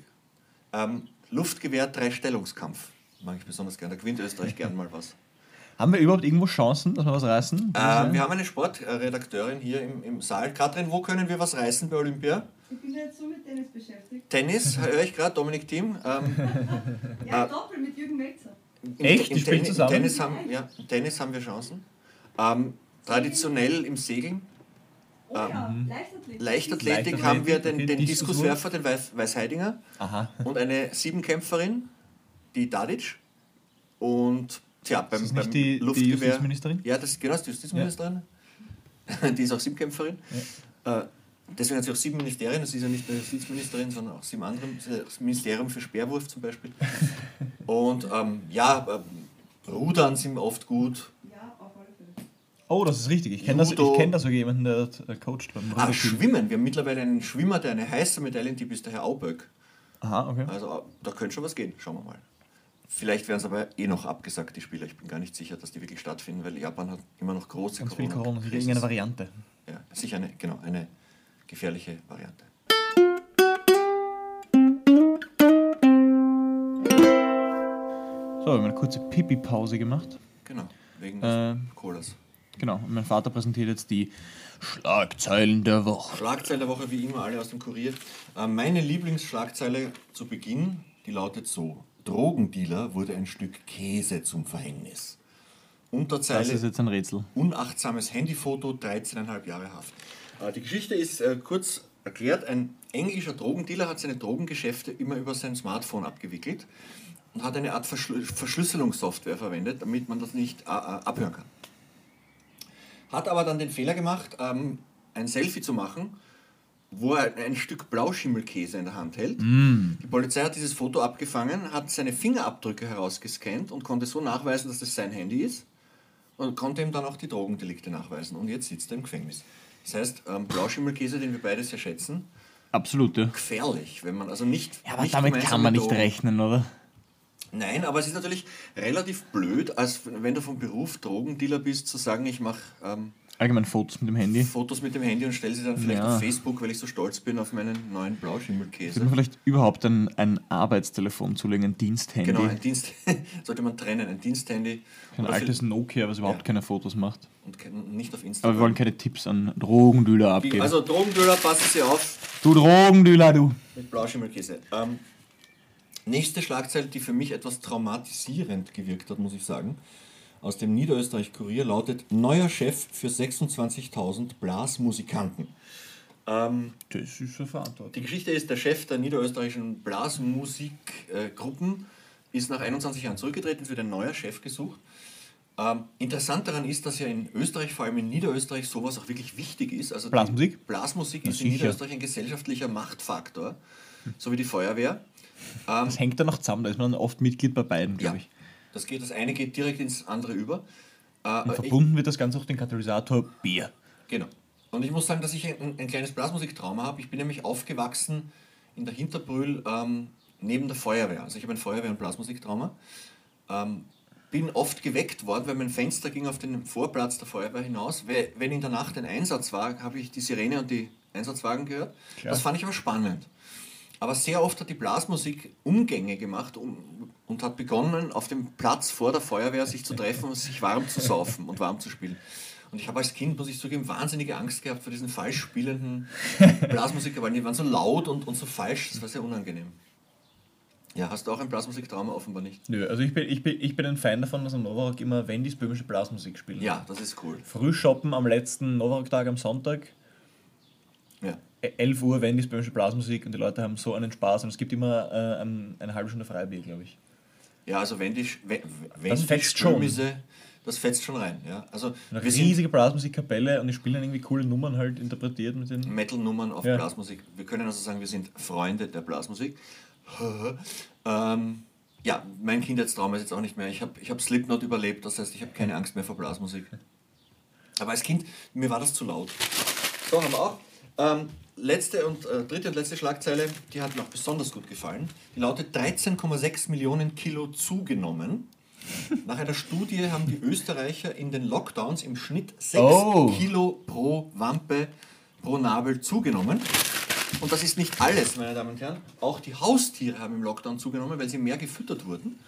Ähm, Luftgewehr, Dreistellungskampf. Mag ich besonders gerne. Da gewinnt Österreich gern mal was. Haben wir überhaupt irgendwo Chancen, dass wir was reißen? Ähm, wir haben eine Sportredakteurin hier im, im Saal. Katrin, wo können wir was reißen bei Olympia? Ich bin jetzt so mit Tennis beschäftigt. Tennis, höre ich gerade, Dominik Thiem. Ähm, Ja, Ah. Doppel mit Jürgen Melzer. Im, Echt? Die Im, spielen Tennis, im, zusammen? Tennis haben, ja, Tennis haben wir Chancen. Ähm, traditionell im Segeln. Oh ja, Leichtathletik. Leichtathletik Leichtathletik, haben wir den, den. Diskuswerfer, den Weiß, Weißheidinger. Aha. Und eine Siebenkämpferin, die Dadic. Und tja, beim, das nicht beim die- die Luftgewehr. Justizministerin? Ja, das, genau, das ist die Justizministerin. Die ist auch Siebenkämpferin. Äh, deswegen hat sie auch sieben Ministerien. Das ist ja nicht nur Justizministerin, sondern auch sieben andere. Das Ministerium für Speerwurf zum Beispiel. Und ähm, ja, ähm, Rudern sind oft gut. Ja, auf alle Fälle. Oh, das ist richtig. Ich kenne das, ich kenn da sogar jemanden, der äh, coacht beim Ah. Schwimmen. Wir haben mittlerweile einen Schwimmer, der eine heiße Medaillentipp ist, der Herr Auböck. Aha, okay. Also äh, da könnte schon was gehen. Schauen wir mal. Vielleicht werden es aber eh noch abgesagt, die Spiele. Ich bin gar nicht sicher, dass die wirklich stattfinden, weil Japan hat immer noch große Ganz viel Corona, irgendeine Variante. Ja, sicher eine, genau, eine gefährliche Variante. So, wir haben eine kurze Pipi-Pause gemacht. Genau, wegen Äh, des Colas. Genau, und mein Vater präsentiert jetzt die Schlagzeilen der Woche. Schlagzeile der Woche, wie immer, alle aus dem Kurier. Äh, meine Lieblingsschlagzeile zu Beginn, die lautet so: Drogendealer wurde ein Stück Käse zum Verhängnis. Das Unterzeile: ist jetzt ein Rätsel. Unachtsames Handyfoto, 13,5 Jahre Haft. Äh, Die Geschichte ist äh, kurz erklärt, ein englischer Drogendealer hat seine Drogengeschäfte immer über sein Smartphone abgewickelt und hat eine Art Verschlü Verschlüsselungssoftware verwendet, damit man das nicht abhören kann. Hat aber dann den Fehler gemacht, ähm, ein Selfie zu machen, wo er ein Stück Blauschimmelkäse in der Hand hält. Die Polizei hat dieses Foto abgefangen, hat seine Fingerabdrücke herausgescannt und konnte so nachweisen, dass das sein Handy ist und konnte ihm dann auch die Drogendelikte nachweisen. Und jetzt sitzt er im Gefängnis. Das heißt, ähm, Blauschimmelkäse, den wir beide sehr schätzen, Absolut, ja. gefährlich, wenn man also nicht. Ja, aber nicht damit kann man nicht rechnen, oder? Nein, aber es ist natürlich relativ blöd, als wenn du vom Beruf Drogendealer bist, zu sagen, ich mache ähm, Allgemein Fotos mit dem Handy. Fotos mit dem Handy und stelle sie dann vielleicht Ja. auf Facebook, weil ich so stolz bin auf meinen neuen Blauschimmelkäse. Sollte man vielleicht überhaupt ein, ein Arbeitstelefon zulegen, ein Diensthandy? Genau, ein Dienst sollte man trennen, ein Diensthandy ein altes Nokia, was überhaupt Ja. keine Fotos macht. und kein- nicht auf Aber Instagram. wir wollen keine Tipps an Drogendealer abgeben. also Drogendealer, passen Sie auf du Drogendealer, du! mit Blauschimmelkäse. Ähm, nächste Schlagzeile, die für mich etwas traumatisierend gewirkt hat, muss ich sagen, aus dem Niederösterreich-Kurier lautet: Neuer Chef für 26.000 Blasmusikanten. Ähm, Das ist eine Verantwortung. Die Geschichte ist, der Chef der niederösterreichischen Blasmusikgruppen ist nach 21 Jahren zurückgetreten, es wird ein neuer Chef gesucht. Ähm, interessant daran ist, dass ja in Österreich, vor allem in Niederösterreich, sowas auch wirklich wichtig ist. Also die Blasmusik? Blasmusik ist in. Niederösterreich ein gesellschaftlicher Machtfaktor, so wie die Feuerwehr. Ähm, Das hängt da noch zusammen, da ist man dann oft Mitglied bei beiden, ja, glaube ich. das, geht, das eine geht direkt ins andere über. Äh, Und ich- verbunden wird das Ganze auch den Katalysator Bier. Genau. Und ich muss sagen, dass ich ein, ein kleines Blasmusiktrauma habe. Ich bin nämlich aufgewachsen in der Hinterbrühl ähm, neben der Feuerwehr. Also ich habe ein Feuerwehr- und Blasmusiktrauma. Ähm, bin oft geweckt worden, weil mein Fenster ging auf den Vorplatz der Feuerwehr hinaus. We- Wenn in der Nacht ein Einsatz war, habe ich die Sirene und die Einsatzwagen gehört. Klar. Das fand ich aber spannend. Aber sehr oft hat die Blasmusik Umgänge gemacht um, und hat begonnen, auf dem Platz vor der Feuerwehr sich zu treffen und sich warm zu saufen und warm zu spielen. Und ich habe als Kind, muss ich zugeben, wahnsinnige Angst gehabt vor diesen falsch spielenden Blasmusiker, weil die waren so laut und, und so falsch, das war sehr unangenehm. Ja, hast du auch ein Blasmusiktrauma? Offenbar nicht. Nö, also ich bin, ich bin, ich bin ein Fan davon, dass am Novarock immer Wendys böhmische Blasmusik spielen. Ja, das ist cool. Früh shoppen am letzten Novarock-Tag am Sonntag, Ja. Äh, 11 Uhr Wendys böhmische Blasmusik und die Leute haben so einen Spaß und es gibt immer äh, ein, eine halbe Stunde Freibier, glaube ich. Ja, also wenn die, wenn, wenn Das die fetzt schon. Das fetzt schon rein. Ja. Also Eine riesige Blasmusikkapelle und die spielen irgendwie coole Nummern halt interpretiert mit den. Metal-Nummern auf Ja. Blasmusik. Wir können also sagen, wir sind Freunde der Blasmusik. ähm, ja, mein Kindheitstrauma ist jetzt auch nicht mehr. Ich habe ich hab Slipknot überlebt, das heißt, ich habe keine Angst mehr vor Blasmusik. Aber als Kind, mir war das zu laut. So, haben wir auch. Ähm, letzte und äh, dritte und letzte Schlagzeile, die hat mir auch besonders gut gefallen. Die lautet 13,6 Millionen Kilo zugenommen. Nach einer Studie haben die Österreicher in den Lockdowns im Schnitt 6 Oh. Kilo pro Wampe, pro Nabel zugenommen. Und das ist nicht alles, meine Damen und Herren. Auch die Haustiere haben im Lockdown zugenommen, weil sie mehr gefüttert wurden.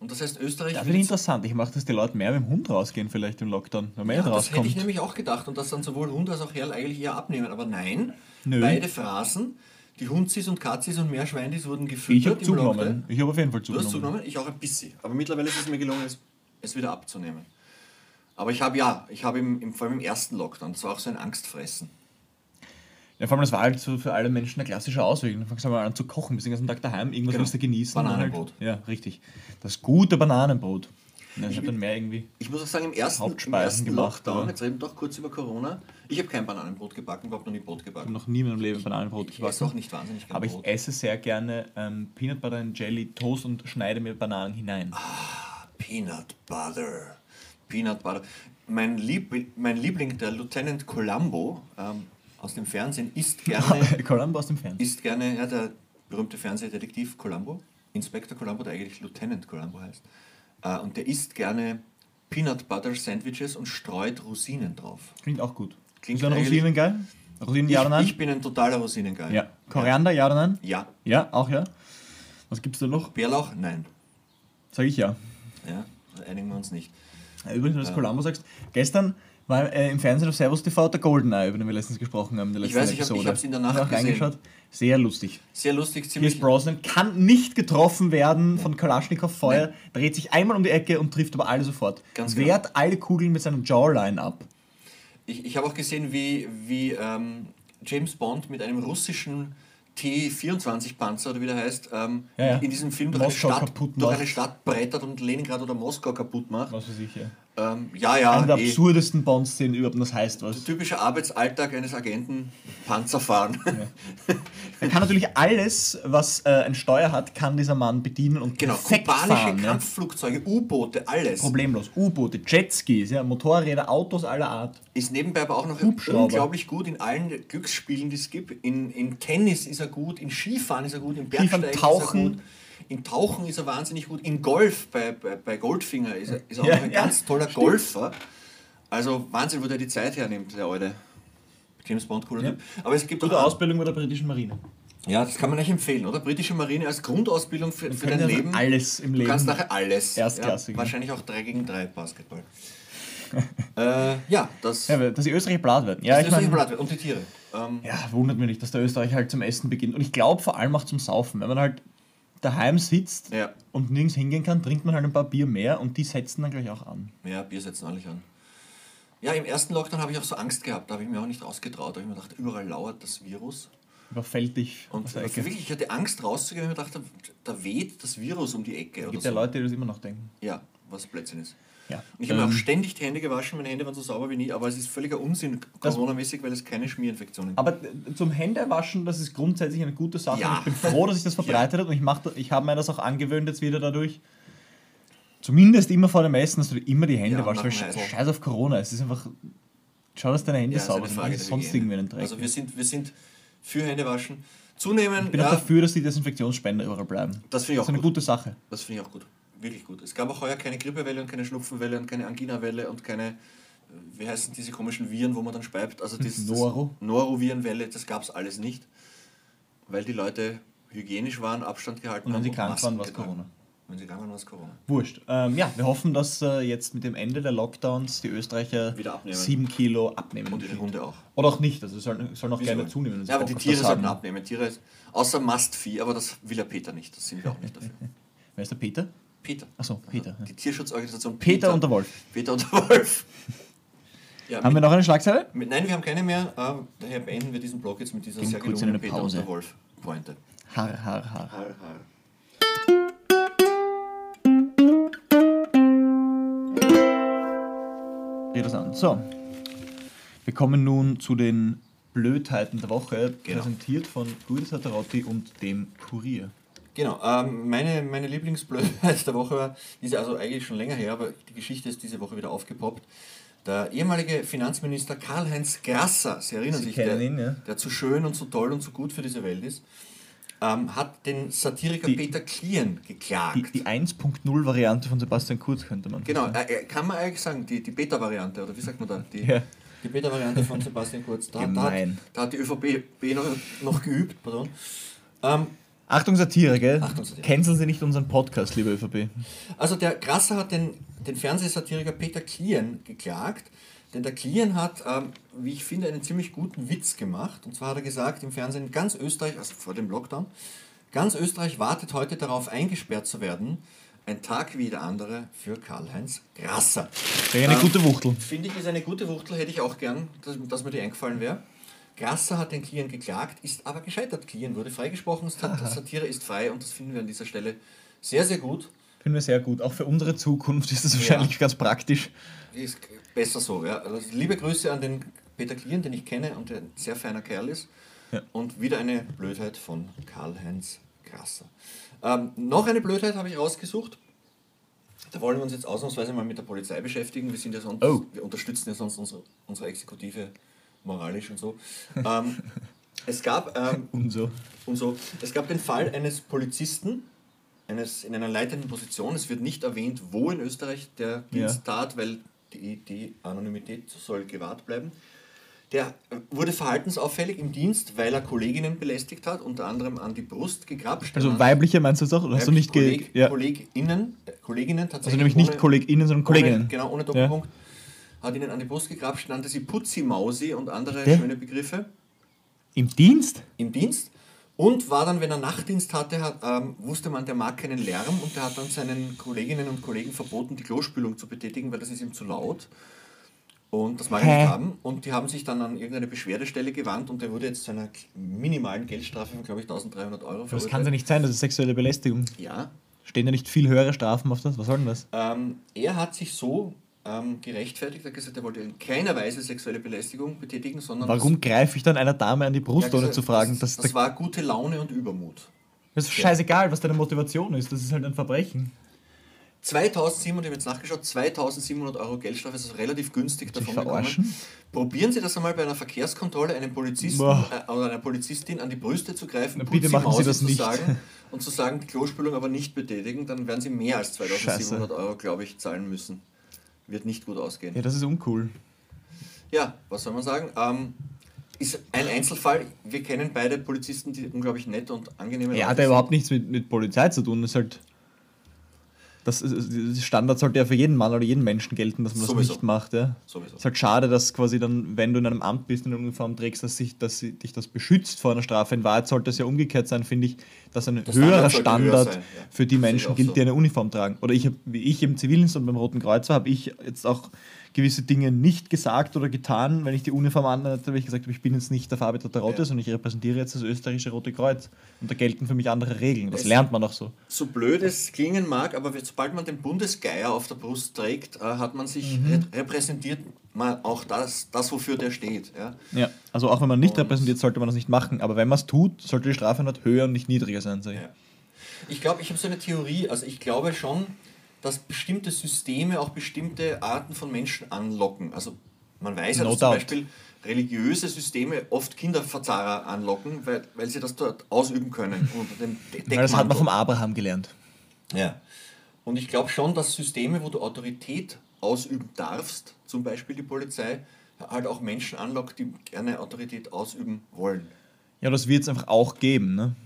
Und das heißt, Österreich. Das wird interessant. Ich mache, dass die Leute mehr mit dem Hund rausgehen, vielleicht im Lockdown, wenn man ja, eh das hätte ich nämlich auch gedacht und dass dann sowohl Hund als auch Herr eigentlich eher abnehmen. Aber nein, Nö. beide Phrasen, die Hundsis und Katzis und Meerschweinis wurden Ich gefüttert habe im zugenommen. Lockdown. Ich habe auf jeden Fall Du zugenommen. hast zugenommen, ich auch ein bisschen. Aber mittlerweile ist es mir gelungen, es, es wieder abzunehmen. Aber ich habe ja, ich habe im, im, vor allem im ersten Lockdown, das war auch so ein Angstfressen. Ja, vor allem, das war halt so für alle Menschen ein klassischer Ausweg. Dann fangst du mal an zu kochen, bist den ganzen Tag daheim, irgendwas Genau. willst du genießen. Bananenbrot. Halt, ja, richtig. Das gute Bananenbrot. Ja, ich habe dann mehr irgendwie. Ich muss auch sagen, im ersten, im Hauptspeisen ersten gemacht, Lockdown, jetzt reden wir doch kurz über Corona, ich habe kein Bananenbrot gebacken, überhaupt noch nie Brot Ich habe gebacken. noch nie in meinem Leben Bananenbrot Ich esse auch gebacken. nicht wahnsinnig gerne Aber ich Brot. esse sehr gerne ähm, Peanut Butter and Jelly Toast und schneide mir Bananen hinein. Peanut Butter. Peanut Butter. Mein, Lieb mein Liebling, der Lieutenant Columbo ähm, aus dem Fernsehen, isst gerne, Columbo aus dem Fernsehen. isst gerne ja, der berühmte Fernsehdetektiv Columbo, Inspector Columbo, der eigentlich Lieutenant Columbo heißt. Äh, und der isst gerne Peanut Butter Sandwiches und streut Rosinen drauf. Klingt auch gut. Klingt Ist Rosinen geil? Rosinen ja oder? Ich, bin ein totaler Rosinengeil. ja. Koriander, ja oder nein? Ja. Ja, auch ja. Was gibt's da noch? Bärlauch? Nein. Sag ich ja. Ja, einigen wir uns nicht. Ja, Übrigens, wenn du das Columbo sagst, gestern war äh, im Fernsehen auf Servus TV der Goldeneye, über den wir letztens gesprochen haben in der Ich weiß, ich hab- ich Episode. hab's in der Nacht auch gesehen. reingeschaut. Sehr lustig. Sehr lustig, Pierce ziemlich. Brosnan kann nicht getroffen werden von Kalaschnikow Feuer, dreht sich einmal um die Ecke und trifft aber alle sofort. Ganz genau. Wehrt alle Kugeln mit seinem Jawline ab. Ich, ich habe auch gesehen, wie, wie ähm, James Bond mit einem russischen T-24-Panzer oder wie der heißt, ähm, Ja, ja. in diesem Film durch eine, Stadt, durch eine Stadt brettert und Leningrad oder Moskau kaputt macht. Was weiß ich, ja. Ähm, ja, ja, Eine der eh. absurdesten Bonds-Szenen überhaupt, das heißt was. typischer Arbeitsalltag eines Agenten, Panzer fahren. Er kann natürlich alles, was äh, ein Steuer hat, kann dieser Mann bedienen und genau, perfekt kubanische fahren. Ja. Kampfflugzeuge, U-Boote, alles. Problemlos. U-Boote, Jetskis, ja, Motorräder, Autos aller Art. Ist nebenbei aber auch noch Hubschrauber. unglaublich gut in allen Glücksspielen, die es gibt. In, in Tennis ist er gut, in Skifahren ist er gut, in Skifahren, Bergsteigen Tauchen. ist er gut. In Tauchen ist er wahnsinnig gut. In Golf, bei, bei, bei Goldfinger ist er, ist er auch Ja, noch ein ja, ganz toller Golfer. Also Wahnsinn, wo der die Zeit hernimmt, der alte James Bond, cooler Ja. Typ. Aber es gibt Gute auch Ausbildung bei der britischen Marine. Ja, das kann man euch empfehlen, oder? Britische Marine als Grundausbildung für, für dein können Leben. alles im Du Leben. kannst nachher alles. Erstklassig, Ja, wahrscheinlich auch 3 gegen 3 Basketball. äh, ja, das, Ja, dass die Österreicher blatt werden. Ja, das ich ist mein, Blatt und die Tiere. Ähm, ja, wundert mich nicht, dass der Österreich halt zum Essen beginnt. Und ich glaube vor allem auch zum Saufen. Wenn man halt daheim sitzt Ja. und nirgends hingehen kann, trinkt man halt ein paar Bier mehr und die setzen dann gleich auch an. ja, Bier setzen alle an. Ja, im ersten Lockdown habe ich auch so Angst gehabt, da habe ich mir auch nicht rausgetraut. Da habe ich mir gedacht, überall lauert das Virus. Überfällt dich Und Ecke. wirklich, ich hatte Angst rauszugehen, weil ich mir dachte, da weht das Virus um die Ecke. Es gibt so. ja Leute, die das immer noch denken. Ja, was Blödsinn ist. Ja. Ich habe Ähm, auch ständig die Hände gewaschen, meine Hände waren so sauber wie nie, aber es ist völliger Unsinn, Das- Corona-mäßig, weil es keine Schmierinfektionen gibt. Aber äh, zum Händewaschen, das ist grundsätzlich eine gute Sache. Ja. Ich bin froh, dass sich das verbreitet hat und ich, mach, ich habe mir das auch angewöhnt jetzt wieder dadurch. Zumindest immer vor dem Essen, dass du immer die Hände Ja, waschst. Weil Scheiß Essen. scheiß auf Corona. Es ist einfach. Schau, dass deine Hände Ja, sauber sind. Der sonst irgendwie einen Dreck. Also wir sind, wir sind für Händewaschen. Zunehmend, ich bin ja, auch dafür, dass die Desinfektionsspender überall bleiben. das finde ich Das auch ist eine gut. gute Sache. Das finde ich auch gut. Wirklich gut. Es gab auch heuer keine Grippewelle und keine Schnupfenwelle und keine Angina-Welle und keine, äh, wie heißen diese komischen Viren, wo man dann speibt. Also das, Noro. Das Norovirenwelle, das gab es alles nicht, weil die Leute hygienisch waren, Abstand gehalten Und wenn haben. sie krank waren, war es. Corona. Wenn sie krank waren, war es Corona. Wurscht. Ähm, ja, wir hoffen, dass äh, jetzt mit dem Ende der Lockdowns die Österreicher Wieder abnehmen. sieben Kilo abnehmen. Und ihre Hunde auch. Oder auch nicht. Also sollen, sollen auch gerne zunehmen. wenn Ja, aber die Tiere sollten abnehmen. Tiere, außer Mastvieh, aber das will ja Peter nicht. Das sind wir auch nicht dafür. Wer ist der Peter? Peter. Achso, Peter. ja. Die Tierschutzorganisation Peter und der Wolf. Peter und der Wolf. Ja, Haben wir noch eine Schlagzeile? mit, nein, wir haben keine mehr. Äh, daher beenden wir diesen Blog jetzt mit dieser Gehen sehr kurz in eine Peter und Pause. der Wolf Pointe. Har, har, har. Har, har. Geht das an. So. Wir kommen nun zu den Blödheiten der Woche, Genau. präsentiert von Guido Satarotti und dem Kurier. Genau, ähm, meine, meine Lieblingsblödheit der Woche war, ist also eigentlich schon länger her, aber die Geschichte ist diese Woche wieder aufgepoppt. Der ehemalige Finanzminister Karl-Heinz Grasser, Sie erinnern Sie sich, der, ihn, ja. der zu schön und zu toll und zu gut für diese Welt ist, ähm, hat den Satiriker Die- Peter Klien geklagt. Die, die 1.0-Variante von Sebastian Kurz könnte man Genau, sagen. äh, äh, kann man eigentlich sagen, die, die Beta-Variante, oder wie sagt man da? Die, Ja. die Beta-Variante von Sebastian Kurz. Da, da, hat, da hat die ÖVP noch, noch geübt, pardon. Ähm, Achtung Satire, gell? Achtung, Satire. Canceln Sie nicht unseren Podcast, liebe ÖVP. Also der Grasser hat den, den Fernsehsatiriker Peter Klien geklagt, denn der Klien hat, ähm, wie ich finde, einen ziemlich guten Witz gemacht. Und zwar hat er gesagt im Fernsehen, ganz Österreich, also vor dem Lockdown, ganz Österreich wartet heute darauf, eingesperrt zu werden. Ein Tag wie der andere für Karl-Heinz Grasser. Wäre eine Ähm, gute Wuchtel. Finde ich, ist eine gute Wuchtel, hätte ich auch gern, dass, dass mir die eingefallen wäre. Grasser hat den Klien geklagt, ist aber gescheitert. Klien wurde freigesprochen, Sat- Satire ist frei und das finden wir an dieser Stelle sehr, sehr gut. Finden wir sehr gut. Auch für unsere Zukunft ist das wahrscheinlich ganz praktisch. Ist besser so, ja. Also liebe Grüße an den Peter Klien, den ich kenne und der ein sehr feiner Kerl ist. Ja. Und wieder eine Blödheit von Karl-Heinz Grasser. Ähm, noch eine Blödheit habe ich rausgesucht. Da wollen wir uns jetzt ausnahmsweise mal mit der Polizei beschäftigen. Wir sind ja sonst, Oh. wir unterstützen ja sonst unsere, unsere Exekutive moralisch und so. ähm, es gab ähm, Und so. und so. Es gab den Fall eines Polizisten eines, in einer leitenden Position. Es wird nicht erwähnt, wo in Österreich der Dienst tat, weil die, die Anonymität soll gewahrt bleiben. Der äh, wurde verhaltensauffällig im Dienst, weil er Kolleginnen belästigt hat, unter anderem an die Brust gegrapscht. Also weibliche meinst du das auch? Oder hast du nicht Kolleg, ja. KollegInnen, äh, Kolleginnen tatsächlich. Also nämlich nicht ohne- KollegInnen, sondern Kolleginnen. Ohne, genau, ohne Doppelpunkt. Hat ihnen an die Brust gegrapscht, nannte sie Putzi-Mausi und andere Der? schöne Begriffe Im Dienst? im Dienst und war dann, wenn er Nachtdienst hatte, hat, ähm, wusste man, der mag keinen Lärm und der hat dann seinen Kolleginnen und Kollegen verboten, die Klospülung zu betätigen, weil das ist ihm zu laut. Und das mag er nicht haben. Und die haben sich dann an irgendeine Beschwerdestelle gewandt und der wurde jetzt zu einer minimalen Geldstrafe von, glaube ich, 1300 Euro Das kann ja nicht sein, das ist sexuelle Belästigung. Ja. Stehen ja nicht viel höhere Strafen auf das? Was soll denn das? Ähm, er hat sich so ähm, gerechtfertigt, er hat gesagt, er wollte in keiner Weise sexuelle Belästigung betätigen, sondern Warum greife ich dann einer Dame an die Brust, ohne zu fragen? Das, Das, das war gute Laune und Übermut. das ist scheißegal, was deine Motivation ist. Das ist halt ein Verbrechen. 2700, ich habe jetzt nachgeschaut, 2700 Euro Geldstrafe ist also relativ günstig davon gekommen. Probieren Sie das einmal bei einer Verkehrskontrolle, einem Polizisten äh, oder einer Polizistin an die Brüste zu greifen, Na, bitte machen Sie das zu nicht. sagen und zu sagen, die Klospülung aber nicht betätigen, dann werden Sie mehr als 2700 Euro, glaube ich, zahlen müssen. Wird nicht gut ausgehen. Ja, das ist uncool. Ja, was soll man sagen? Ähm, ist ein Einzelfall. Wir kennen beide Polizisten, die unglaublich nett und angenehme Ja, Leute hat ja sind. überhaupt nichts mit, mit Polizei zu tun. Das ist halt. Das, das Standard sollte ja für jeden Mann oder jeden Menschen gelten, dass man das Sowieso. nicht macht. Ja. Sowieso. Es ist halt schade, dass quasi dann, wenn du in einem Amt bist und eine Uniform trägst, dass, sich, dass dich das beschützt vor einer Strafe. In Wahrheit sollte es ja umgekehrt sein, finde ich, dass ein Der höherer Standard höher sein, ja. für die Das Menschen gilt, so. die eine Uniform tragen. Oder ich, hab, wie ich im Zivildienst und beim Roten Kreuz war, habe ich jetzt auch gewisse Dinge nicht gesagt oder getan, wenn ich die Uniform anhatte, weil ich gesagt habe, ich bin jetzt nicht der Farbe der Rote, Ja. sondern ich repräsentiere jetzt das österreichische Rote Kreuz. Und da gelten für mich andere Regeln. Das Es- lernt man auch so. so blöd es klingen mag, aber sobald man den Bundesgeier auf der Brust trägt, äh, hat man sich Mhm. re repräsentiert mal auch das, das, wofür der steht. Ja? Ja, also auch wenn man nicht Und- repräsentiert, sollte man das nicht machen. Aber wenn man es tut, sollte die Strafe halt höher und nicht niedriger sein. Sag ich. Ja. Ich glaube, ich habe so eine Theorie, also ich glaube schon, dass bestimmte Systeme auch bestimmte Arten von Menschen anlocken. Also man weiß ja, No dass zum doubt. Beispiel religiöse Systeme oft Kinderverzahrer anlocken, weil, weil sie das dort ausüben können unter dem De Weil das hat man Deckmantel. vom Abraham gelernt. Ja. Und ich glaube schon, dass Systeme, wo du Autorität ausüben darfst, zum Beispiel die Polizei, halt auch Menschen anlockt, die gerne Autorität ausüben wollen. Ja, das wird es einfach auch geben. Ne?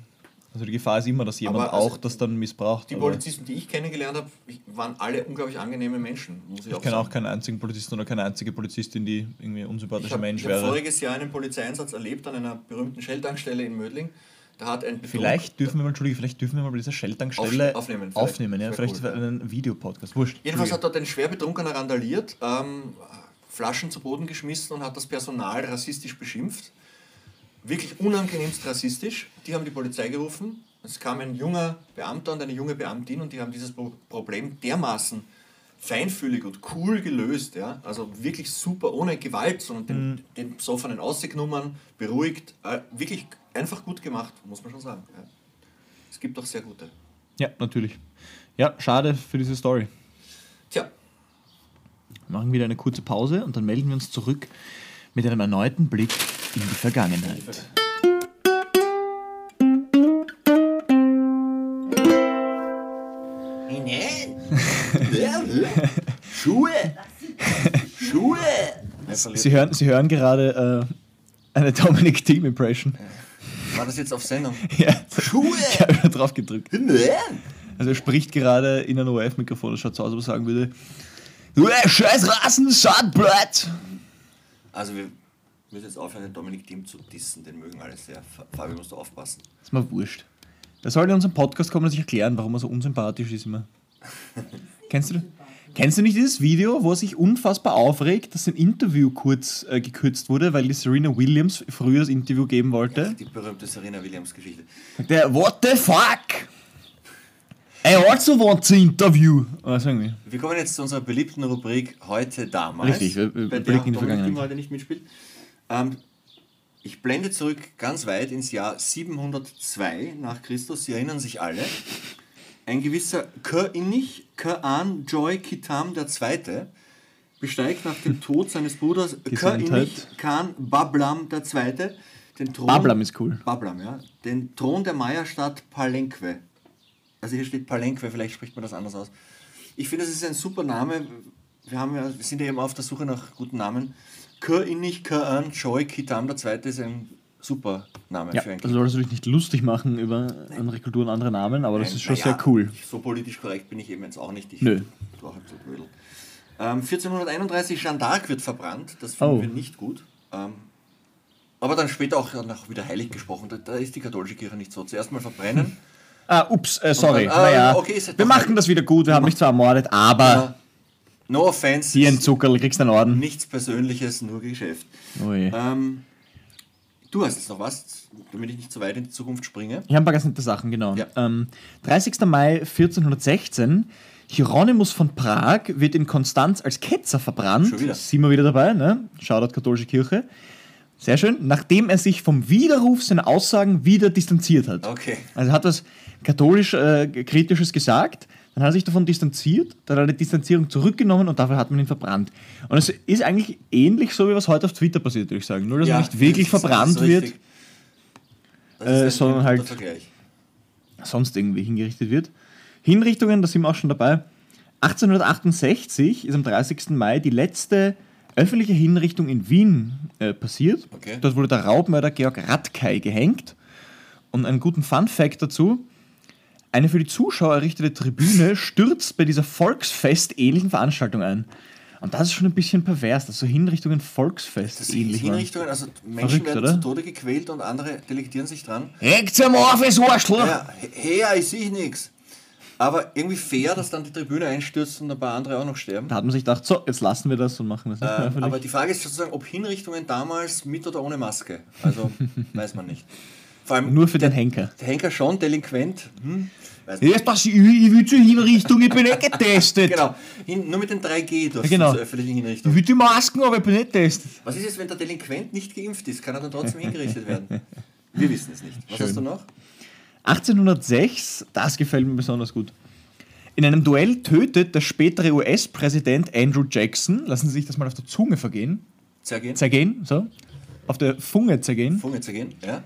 Also die Gefahr ist immer, dass jemand also auch das dann missbraucht. Die Polizisten, die ich kennengelernt habe, waren alle unglaublich angenehme Menschen, muss ich, ich auch kenne auch keinen einzigen Polizisten oder keine einzige Polizistin, die irgendwie ich unsympathischer habe Mensch hab wäre. voriges Jahr einen Polizeieinsatz erlebt an einer berühmten Shell-Tankstelle in Mödling. Da hat ein Betrug- Vielleicht dürfen wir mal, Entschuldige, vielleicht dürfen wir mal bei dieser Shell-Tankstelle Aufne- aufnehmen, vielleicht. aufnehmen ja? Vielleicht cool, für einen Videopodcast. Wurscht. Jedenfalls hat dort ein schwer betrunkener randaliert, ähm, Flaschen zu Boden geschmissen und hat das Personal rassistisch beschimpft. Wirklich unangenehmst rassistisch. Die haben die Polizei gerufen. Es kam ein junger Beamter und eine junge Beamtin und die haben dieses Pro Problem dermaßen feinfühlig und cool gelöst. Ja? Also wirklich super, ohne Gewalt, sondern den, den Besoffenen ausgenommen, beruhigt. Äh, wirklich einfach gut gemacht, muss man schon sagen. Ja. Es gibt auch sehr gute. Ja, natürlich. Ja, schade für diese Story. Tja, Wir machen wieder eine kurze Pause und dann melden wir uns zurück mit einem erneuten Blick in die Vergangenheit. Schuhe! Schuhe! Sie hören, Sie hören gerade äh, eine Dominic Team Impression. War das jetzt auf Sendung? Ja, Schuhe! ich habe wieder drauf gedrückt. Nein! Also er spricht gerade in ein ORF-Mikrofon, das schaut so aus, als ob er sagen würde, du scheiß Rassen, Schadblatt! Also wir müssen jetzt aufhören, den Dominik Thiem zu dissen, den mögen alle sehr. Fa- Fabio, musst du aufpassen. Ist mir wurscht. Der soll in unserem Podcast kommen und sich erklären, warum er so unsympathisch ist immer. Kennst du, kennst du nicht dieses Video, wo er sich unfassbar aufregt, dass sein Interview kurz äh, gekürzt wurde, weil die Serena Williams früher das Interview geben wollte? Die berühmte Serena Williams Geschichte. Der, what the fuck? I also want to interview. Was sagen wir? Wir kommen jetzt zu unserer beliebten Rubrik heute damals. Richtig, wir- wir bei blicken der in die Vergangenheit. Heute nicht mitspielt. Ähm, ich blende zurück ganz weit ins Jahr 702 nach Christus. Sie erinnern sich alle. Ein gewisser Kör-Inich, Kör-An Joy Kitam II. besteigt nach dem Tod seines Bruders. Kör-Inich Khan Bablam II. den Thron. Bablam ist cool. Bablam, ja. Den Thron der Maya-Stadt Palenque. Also hier steht Palenque, vielleicht spricht man das anders aus. Ich finde, das ist ein super Name. Wir, haben ja, wir sind ja immer auf der Suche nach guten Namen. Kör Inich Kör An Choi Kitam II. ist ein super Name Ja, für ein also solltest du dich nicht lustig machen über andere Kulturen, andere Namen, aber das Nein, ist schon na sehr ja, cool. So politisch korrekt bin ich eben jetzt auch nicht. Ich Nö. war halt so blödel. Ähm, 1431 Jeanne d'Arc wird verbrannt. Das finden Oh. wir nicht gut. Ähm, aber dann später auch noch wieder heilig gesprochen. Da, da ist die katholische Kirche nicht so. Zuerst mal verbrennen. Ah, ups, äh, sorry. Dann, ah, naja, okay, ist halt wir machen das wieder gut, wir haben nicht zwar ermordet, aber Ja. No offense. Hier ein Zuckerl, kriegst einen Orden. Nichts Persönliches, nur Geschäft. Oh je. Ähm, du hast jetzt noch was, damit ich nicht zu weit in die Zukunft springe. Ich habe ein paar ganz nette Sachen, genau. Ja. Ähm, 30. Mai 1416. Hieronymus von Prag wird in Konstanz als Ketzer verbrannt. Schon wieder. Sind wir wieder dabei, ne? Shoutout katholische Kirche. Sehr schön. Nachdem er sich vom Widerruf seiner Aussagen wieder distanziert hat. Okay. Also er hat was katholisch äh, kritisches gesagt, dann hat er sich davon distanziert, dann hat er die Distanzierung zurückgenommen und dafür hat man ihn verbrannt. Und es ist eigentlich ähnlich so, wie was heute auf Twitter passiert, würde ich sagen. Nur, dass er nicht wirklich verbrannt ist wird, äh, sondern halt- Vergleich. sonst irgendwie hingerichtet wird. Hinrichtungen, da sind wir auch schon dabei. 1868 ist am 30. Mai die letzte öffentliche Hinrichtung in Wien äh, passiert. Okay. Dort wurde der Raubmörder Georg Radkay gehängt. Und einen guten Fun-Fact dazu: Eine für die Zuschauer errichtete Tribüne stürzt bei dieser Volksfest-ähnlichen Veranstaltung ein. Und das ist schon ein bisschen pervers, dass so Hinrichtungen Das sind Volksfest-ähnlich waren. Hinrichtungen, also Menschen Verrückt, werden oder? zu Tode gequält und andere delektieren sich dran. Hängt am Arschloch! Ja, her, ich sehe nichts. Aber irgendwie fair, dass dann die Tribüne einstürzt und ein paar andere auch noch sterben. Da hat man sich gedacht, so, jetzt lassen wir das und machen das nicht mehr Ähm, aber die Frage ist sozusagen, ob Hinrichtungen damals mit oder ohne Maske. Also weiß man nicht. Vor allem Nur für den Henker. Der Henker schon, delinquent. Hm. Jetzt pass ich, ich will zur Hinrichtung, ich bin nicht getestet. Genau, Hin, nur mit den 3G durch genau. zur öffentlichen Ich Hinrichtung. will die Masken, aber ich bin nicht getestet. Was ist jetzt, wenn der Delinquent nicht geimpft ist? Kann er dann trotzdem hingerichtet werden? Wir wissen es nicht. Was Schön. hast du noch? 1806, das gefällt mir besonders gut. In einem Duell tötet der spätere US-Präsident Andrew Jackson, lassen Sie sich das mal auf der Zunge vergehen, Zergehen? zergehen, so, auf der Funge zergehen, Funge zergehen? Ja?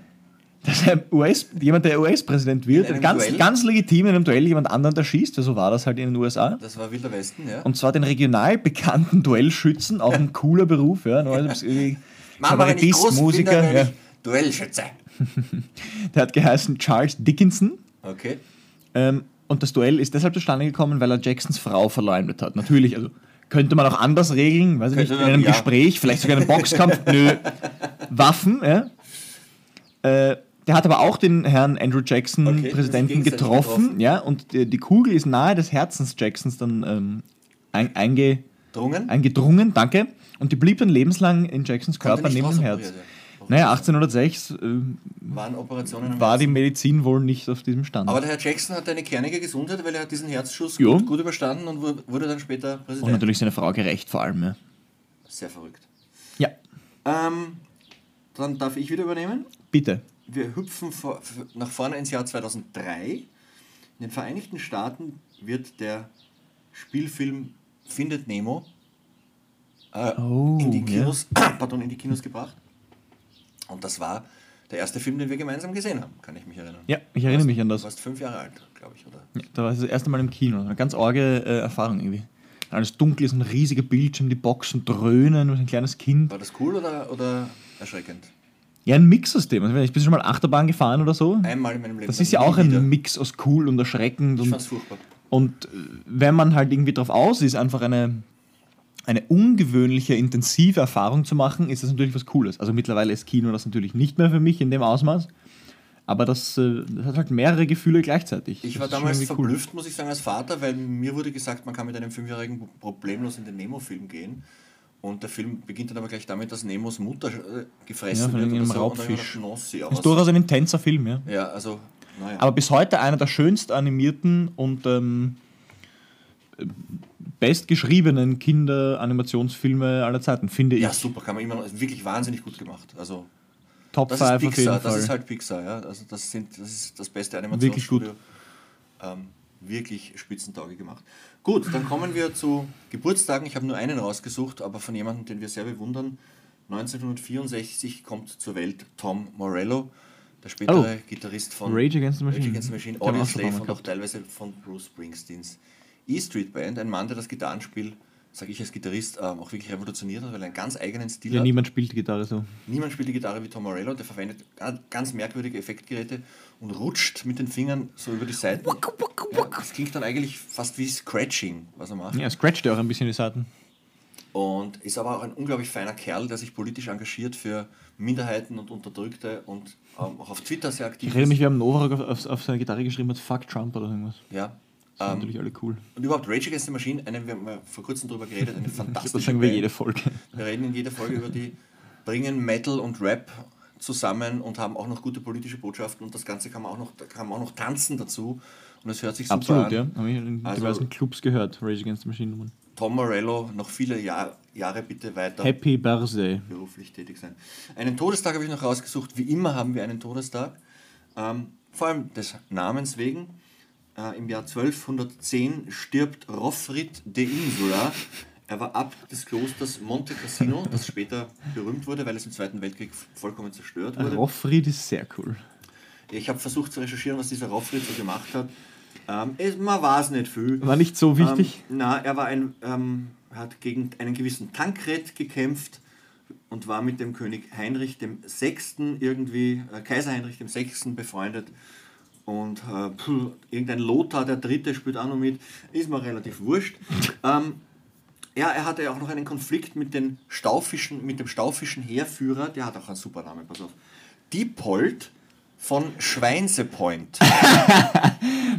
Dass US, jemand, der US-Präsident wird, In einem ganz, Duell? ganz legitim in einem Duell jemand anderen erschießt, weil so war das halt in den USA. Das war Wilder Westen, ja? Und zwar den regional bekannten Duellschützen, auch ein cooler Beruf, ja, Mama, wenn ich Kabarettist, groß bin, Musiker, dann ja. Duellschütze. der hat geheißen Charles Dickinson. Okay. Ähm, und das Duell ist deshalb zustande gekommen, weil er Jacksons Frau verleumdet hat. Natürlich, also könnte man auch anders regeln, weiß ich nicht, in einem ja. Gespräch, vielleicht sogar einen Boxkampf. Nö, Waffen, ja. Äh, der hat aber auch den Herrn Andrew Jackson, Okay, Präsidenten, getroffen, getroffen. ja, und die, die Kugel ist nahe des Herzens Jacksons dann ähm, ein, einge, Drungen? eingedrungen, danke, und die blieb dann lebenslang in Jacksons Körper neben dem Herz. Naja, 1806 äh, Waren Operationen am war die. Medizin wohl nicht auf diesem Stand. Aber der Herr Jackson hat eine kernige Gesundheit, weil er hat diesen Herzschuss gut, gut überstanden und wu- wurde dann später und Präsident. natürlich seine Frau gerecht vor allem. Ja. Sehr verrückt. ja, Ähm, dann darf ich wieder übernehmen. bitte. Wir hüpfen vor, nach vorne ins Jahr 2003. In den Vereinigten Staaten wird der Spielfilm Findet Nemo äh, Oh, in, die ja. Kinos, pardon, in die Kinos gebracht. Und das war der erste Film, den wir gemeinsam gesehen haben, kann ich mich erinnern. Ja, ich erinnere mich an Du das. warst fünf Jahre alt, glaube ich, oder? Ja, da war ich das erste Mal im Kino. Eine ganz arge äh, Erfahrung irgendwie. Alles dunkel ist, ein riesiger Bildschirm, die Boxen dröhnen, ein kleines Kind. War das cool oder, oder erschreckend? Ja, ein Mixsystem. Also, ich bin schon mal Achterbahn gefahren oder so. Einmal in meinem Leben. Das ist ja auch ein wieder. Mix aus cool und erschreckend. Ich Und, furchtbar. und äh, wenn man halt irgendwie drauf aus ist, einfach eine, eine ungewöhnliche, intensive Erfahrung zu machen, ist das natürlich was Cooles. Also mittlerweile ist Kino das natürlich nicht mehr für mich in dem Ausmaß. Aber das, äh, das hat halt mehrere Gefühle gleichzeitig. Ich war damals irgendwie cool. verblüfft, muss ich sagen, als Vater, weil mir wurde gesagt, man kann mit einem Fünfjährigen problemlos in den Nemo-Film gehen. Und der Film beginnt dann aber gleich damit, dass Nemos Mutter äh, gefressen Ja, von wird. oder so. Und Raubfisch. gedacht, Nossi, Ist durchaus ein intenser Film, ja. Ja, also, naja. Aber bis heute einer der schönst animierten und ähm, bestgeschriebenen Kinderanimationsfilme aller Zeiten, finde ich. ja, super, kann man immer noch, wirklich wahnsinnig gut gemacht. Also, Top das 5 ist auf jeden Pixar, Fall. das ist halt Pixar, ja. Also, das, sind, das ist das beste Wirklich gut. Animationsstudio. Ähm, wirklich Spitzentage gemacht. Gut, dann kommen wir zu Geburtstagen. Ich habe nur einen rausgesucht, aber von jemandem, den wir sehr bewundern. 1964 kommt zur Welt Tom Morello, der spätere Oh. Gitarrist von Rage Against the Machine. Rage Against the Machine, Den haben wir Audio auch schon Slave mal und auch teilweise von Bruce Springsteens E Street Band. Ein Mann, der das Gitarrenspiel, sage ich als Gitarrist, ähm, auch wirklich revolutioniert hat, weil er einen ganz eigenen Stil Ja, hat. niemand spielt Gitarre so. Niemand spielt die Gitarre wie Tom Morello, der verwendet ga- ganz merkwürdige Effektgeräte und rutscht mit den Fingern so über die Seiten. Ja, das klingt dann eigentlich fast wie Scratching, was er macht. Ja, scratcht ja auch ein bisschen die Seiten. Und ist aber auch ein unglaublich feiner Kerl, der sich politisch engagiert für Minderheiten und Unterdrückte und ähm, auch auf Twitter sehr aktiv Ich erinnere mich, wir haben Novarock auf, auf, auf seine Gitarre geschrieben hat, Fuck Trump oder irgendwas. Ja, sind natürlich alle cool. Und überhaupt Rage Against the Machine, eine, wir haben vor kurzem darüber geredet, eine fantastische sagen, wir jede Folge. Wir reden in jeder Folge über die, bringen Metal und Rap zusammen und haben auch noch gute politische Botschaften und das Ganze kann man auch noch, kann man auch noch tanzen dazu und es hört sich super Absolut, an. ja. Habe ich in Also- diversen Clubs gehört, Rage Against the Machine Nummern. Tom Morello, noch viele Jahr, Jahre bitte weiter Happy Birthday. beruflich tätig sein. Einen Todestag habe ich noch rausgesucht. Wie immer haben wir einen Todestag. Ähm, vor allem des Namens wegen. Äh, Im Jahr 1210 stirbt Rothfried de Insula. Er war Abt des Klosters Monte Cassino, das später berühmt wurde, weil es im Zweiten Weltkrieg vollkommen zerstört wurde. Roffried ist sehr cool. Ich habe versucht zu recherchieren, was dieser Rothfried so gemacht hat. Ähm, es, man weiß nicht viel. War nicht so wichtig. Ähm, na, er war ein, ähm, hat gegen einen gewissen Tankred gekämpft und war mit dem König Heinrich dem Sechsten irgendwie, äh, Kaiser Heinrich dem Sechsten befreundet. Und äh, puh, irgendein Lothar der Dritte spielt auch noch mit, ist mir relativ wurscht. ähm, ja, er hatte ja auch noch einen Konflikt mit, den Staufischen, mit dem staufischen Heerführer, der hat auch einen super Namen, pass auf. Diepold von Schweinsepoint.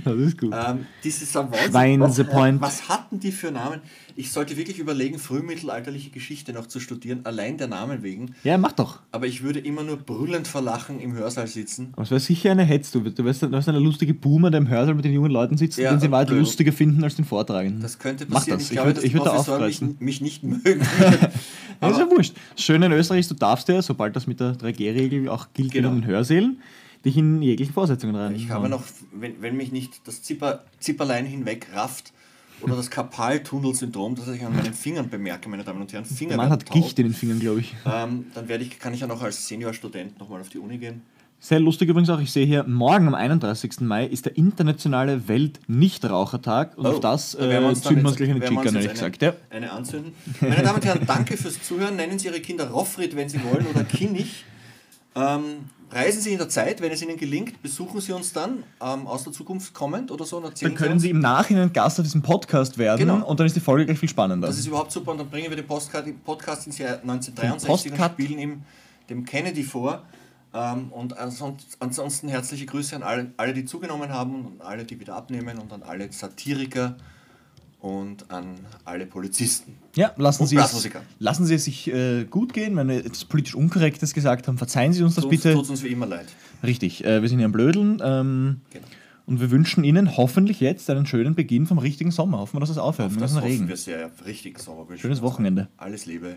Das ist gut. Ähm, das ist ein Wahnsinn. Schweinsepoint. Was, was hatten die für Namen? Ich sollte wirklich überlegen, frühmittelalterliche Geschichte noch zu studieren, allein der Namen wegen. Ja, mach doch. Aber ich würde immer nur brüllend vor Lachen im Hörsaal sitzen. Aber es wäre sicher eine Hetz. Du, du wärst, du wärst eine lustige Boomer, der im Hörsaal mit den jungen Leuten sitzt, Ja, den sie weit lustiger finden als den Vortragenden. Das könnte Mach passieren. das. Ich glaube, dass ich die würd mich, mich nicht mögen. Ja, ist ja wurscht. Das Schöne in Österreich ist, du darfst ja, sobald das mit der 3G-Regel auch gilt Genau. in den Hörsälen, dich in jeglichen Vorsetzungen rein. Ich habe noch, wenn, wenn mich nicht das Zipper, Zipperlein hinweg rafft oder das Karpaltunnelsyndrom, das ich an meinen Fingern bemerke, meine Damen und Herren, Finger Der Mann hat taub, Gicht in den Fingern, glaube ich. ähm, dann werde ich, kann ich ja noch als Seniorstudent nochmal auf die Uni gehen. Sehr lustig übrigens auch, ich sehe hier, morgen am 31. Mai ist der internationale Welt-Nichtrauchertag und auf das Oh, da werden wir äh, uns zünden wir uns gleich eine Chica, ehrlich gesagt. Ja. Eine anzünden. Meine Damen und Herren, danke fürs Zuhören. Nennen Sie Ihre Kinder Roffried, wenn Sie wollen, oder Kinnich. Ähm, reisen Sie in der Zeit, wenn es Ihnen gelingt, besuchen Sie uns dann ähm, aus der Zukunft kommend oder so und erzählen Dann können uns. Sie im Nachhinein Gast auf diesem Podcast werden Genau. und dann ist die Folge gleich viel spannender. Das ist überhaupt super und dann bringen wir den Postcard, Podcast ins Jahr 1963 und spielen ihm dem Kennedy vor. Ähm, und ansonsten, ansonsten herzliche Grüße an alle, alle, die zugenommen haben und an alle, die wieder abnehmen und an alle Satiriker und an alle Polizisten. Ja, lassen Und Sie, es, lassen Sie es sich äh, gut gehen. Wenn wir etwas politisch Unkorrektes gesagt haben, verzeihen Sie uns das Tut bitte. tut's uns wie immer leid. Richtig, äh, wir sind hier am Blödeln. Ähm, Genau. Und wir wünschen Ihnen hoffentlich jetzt einen schönen Beginn vom richtigen Sommer. Hoffen wir, dass es aufhört. Auf Wir das hoffen Regen. wir sehr. Richtig Sommer. wünschen Schönes. Wochenende. Alles Liebe.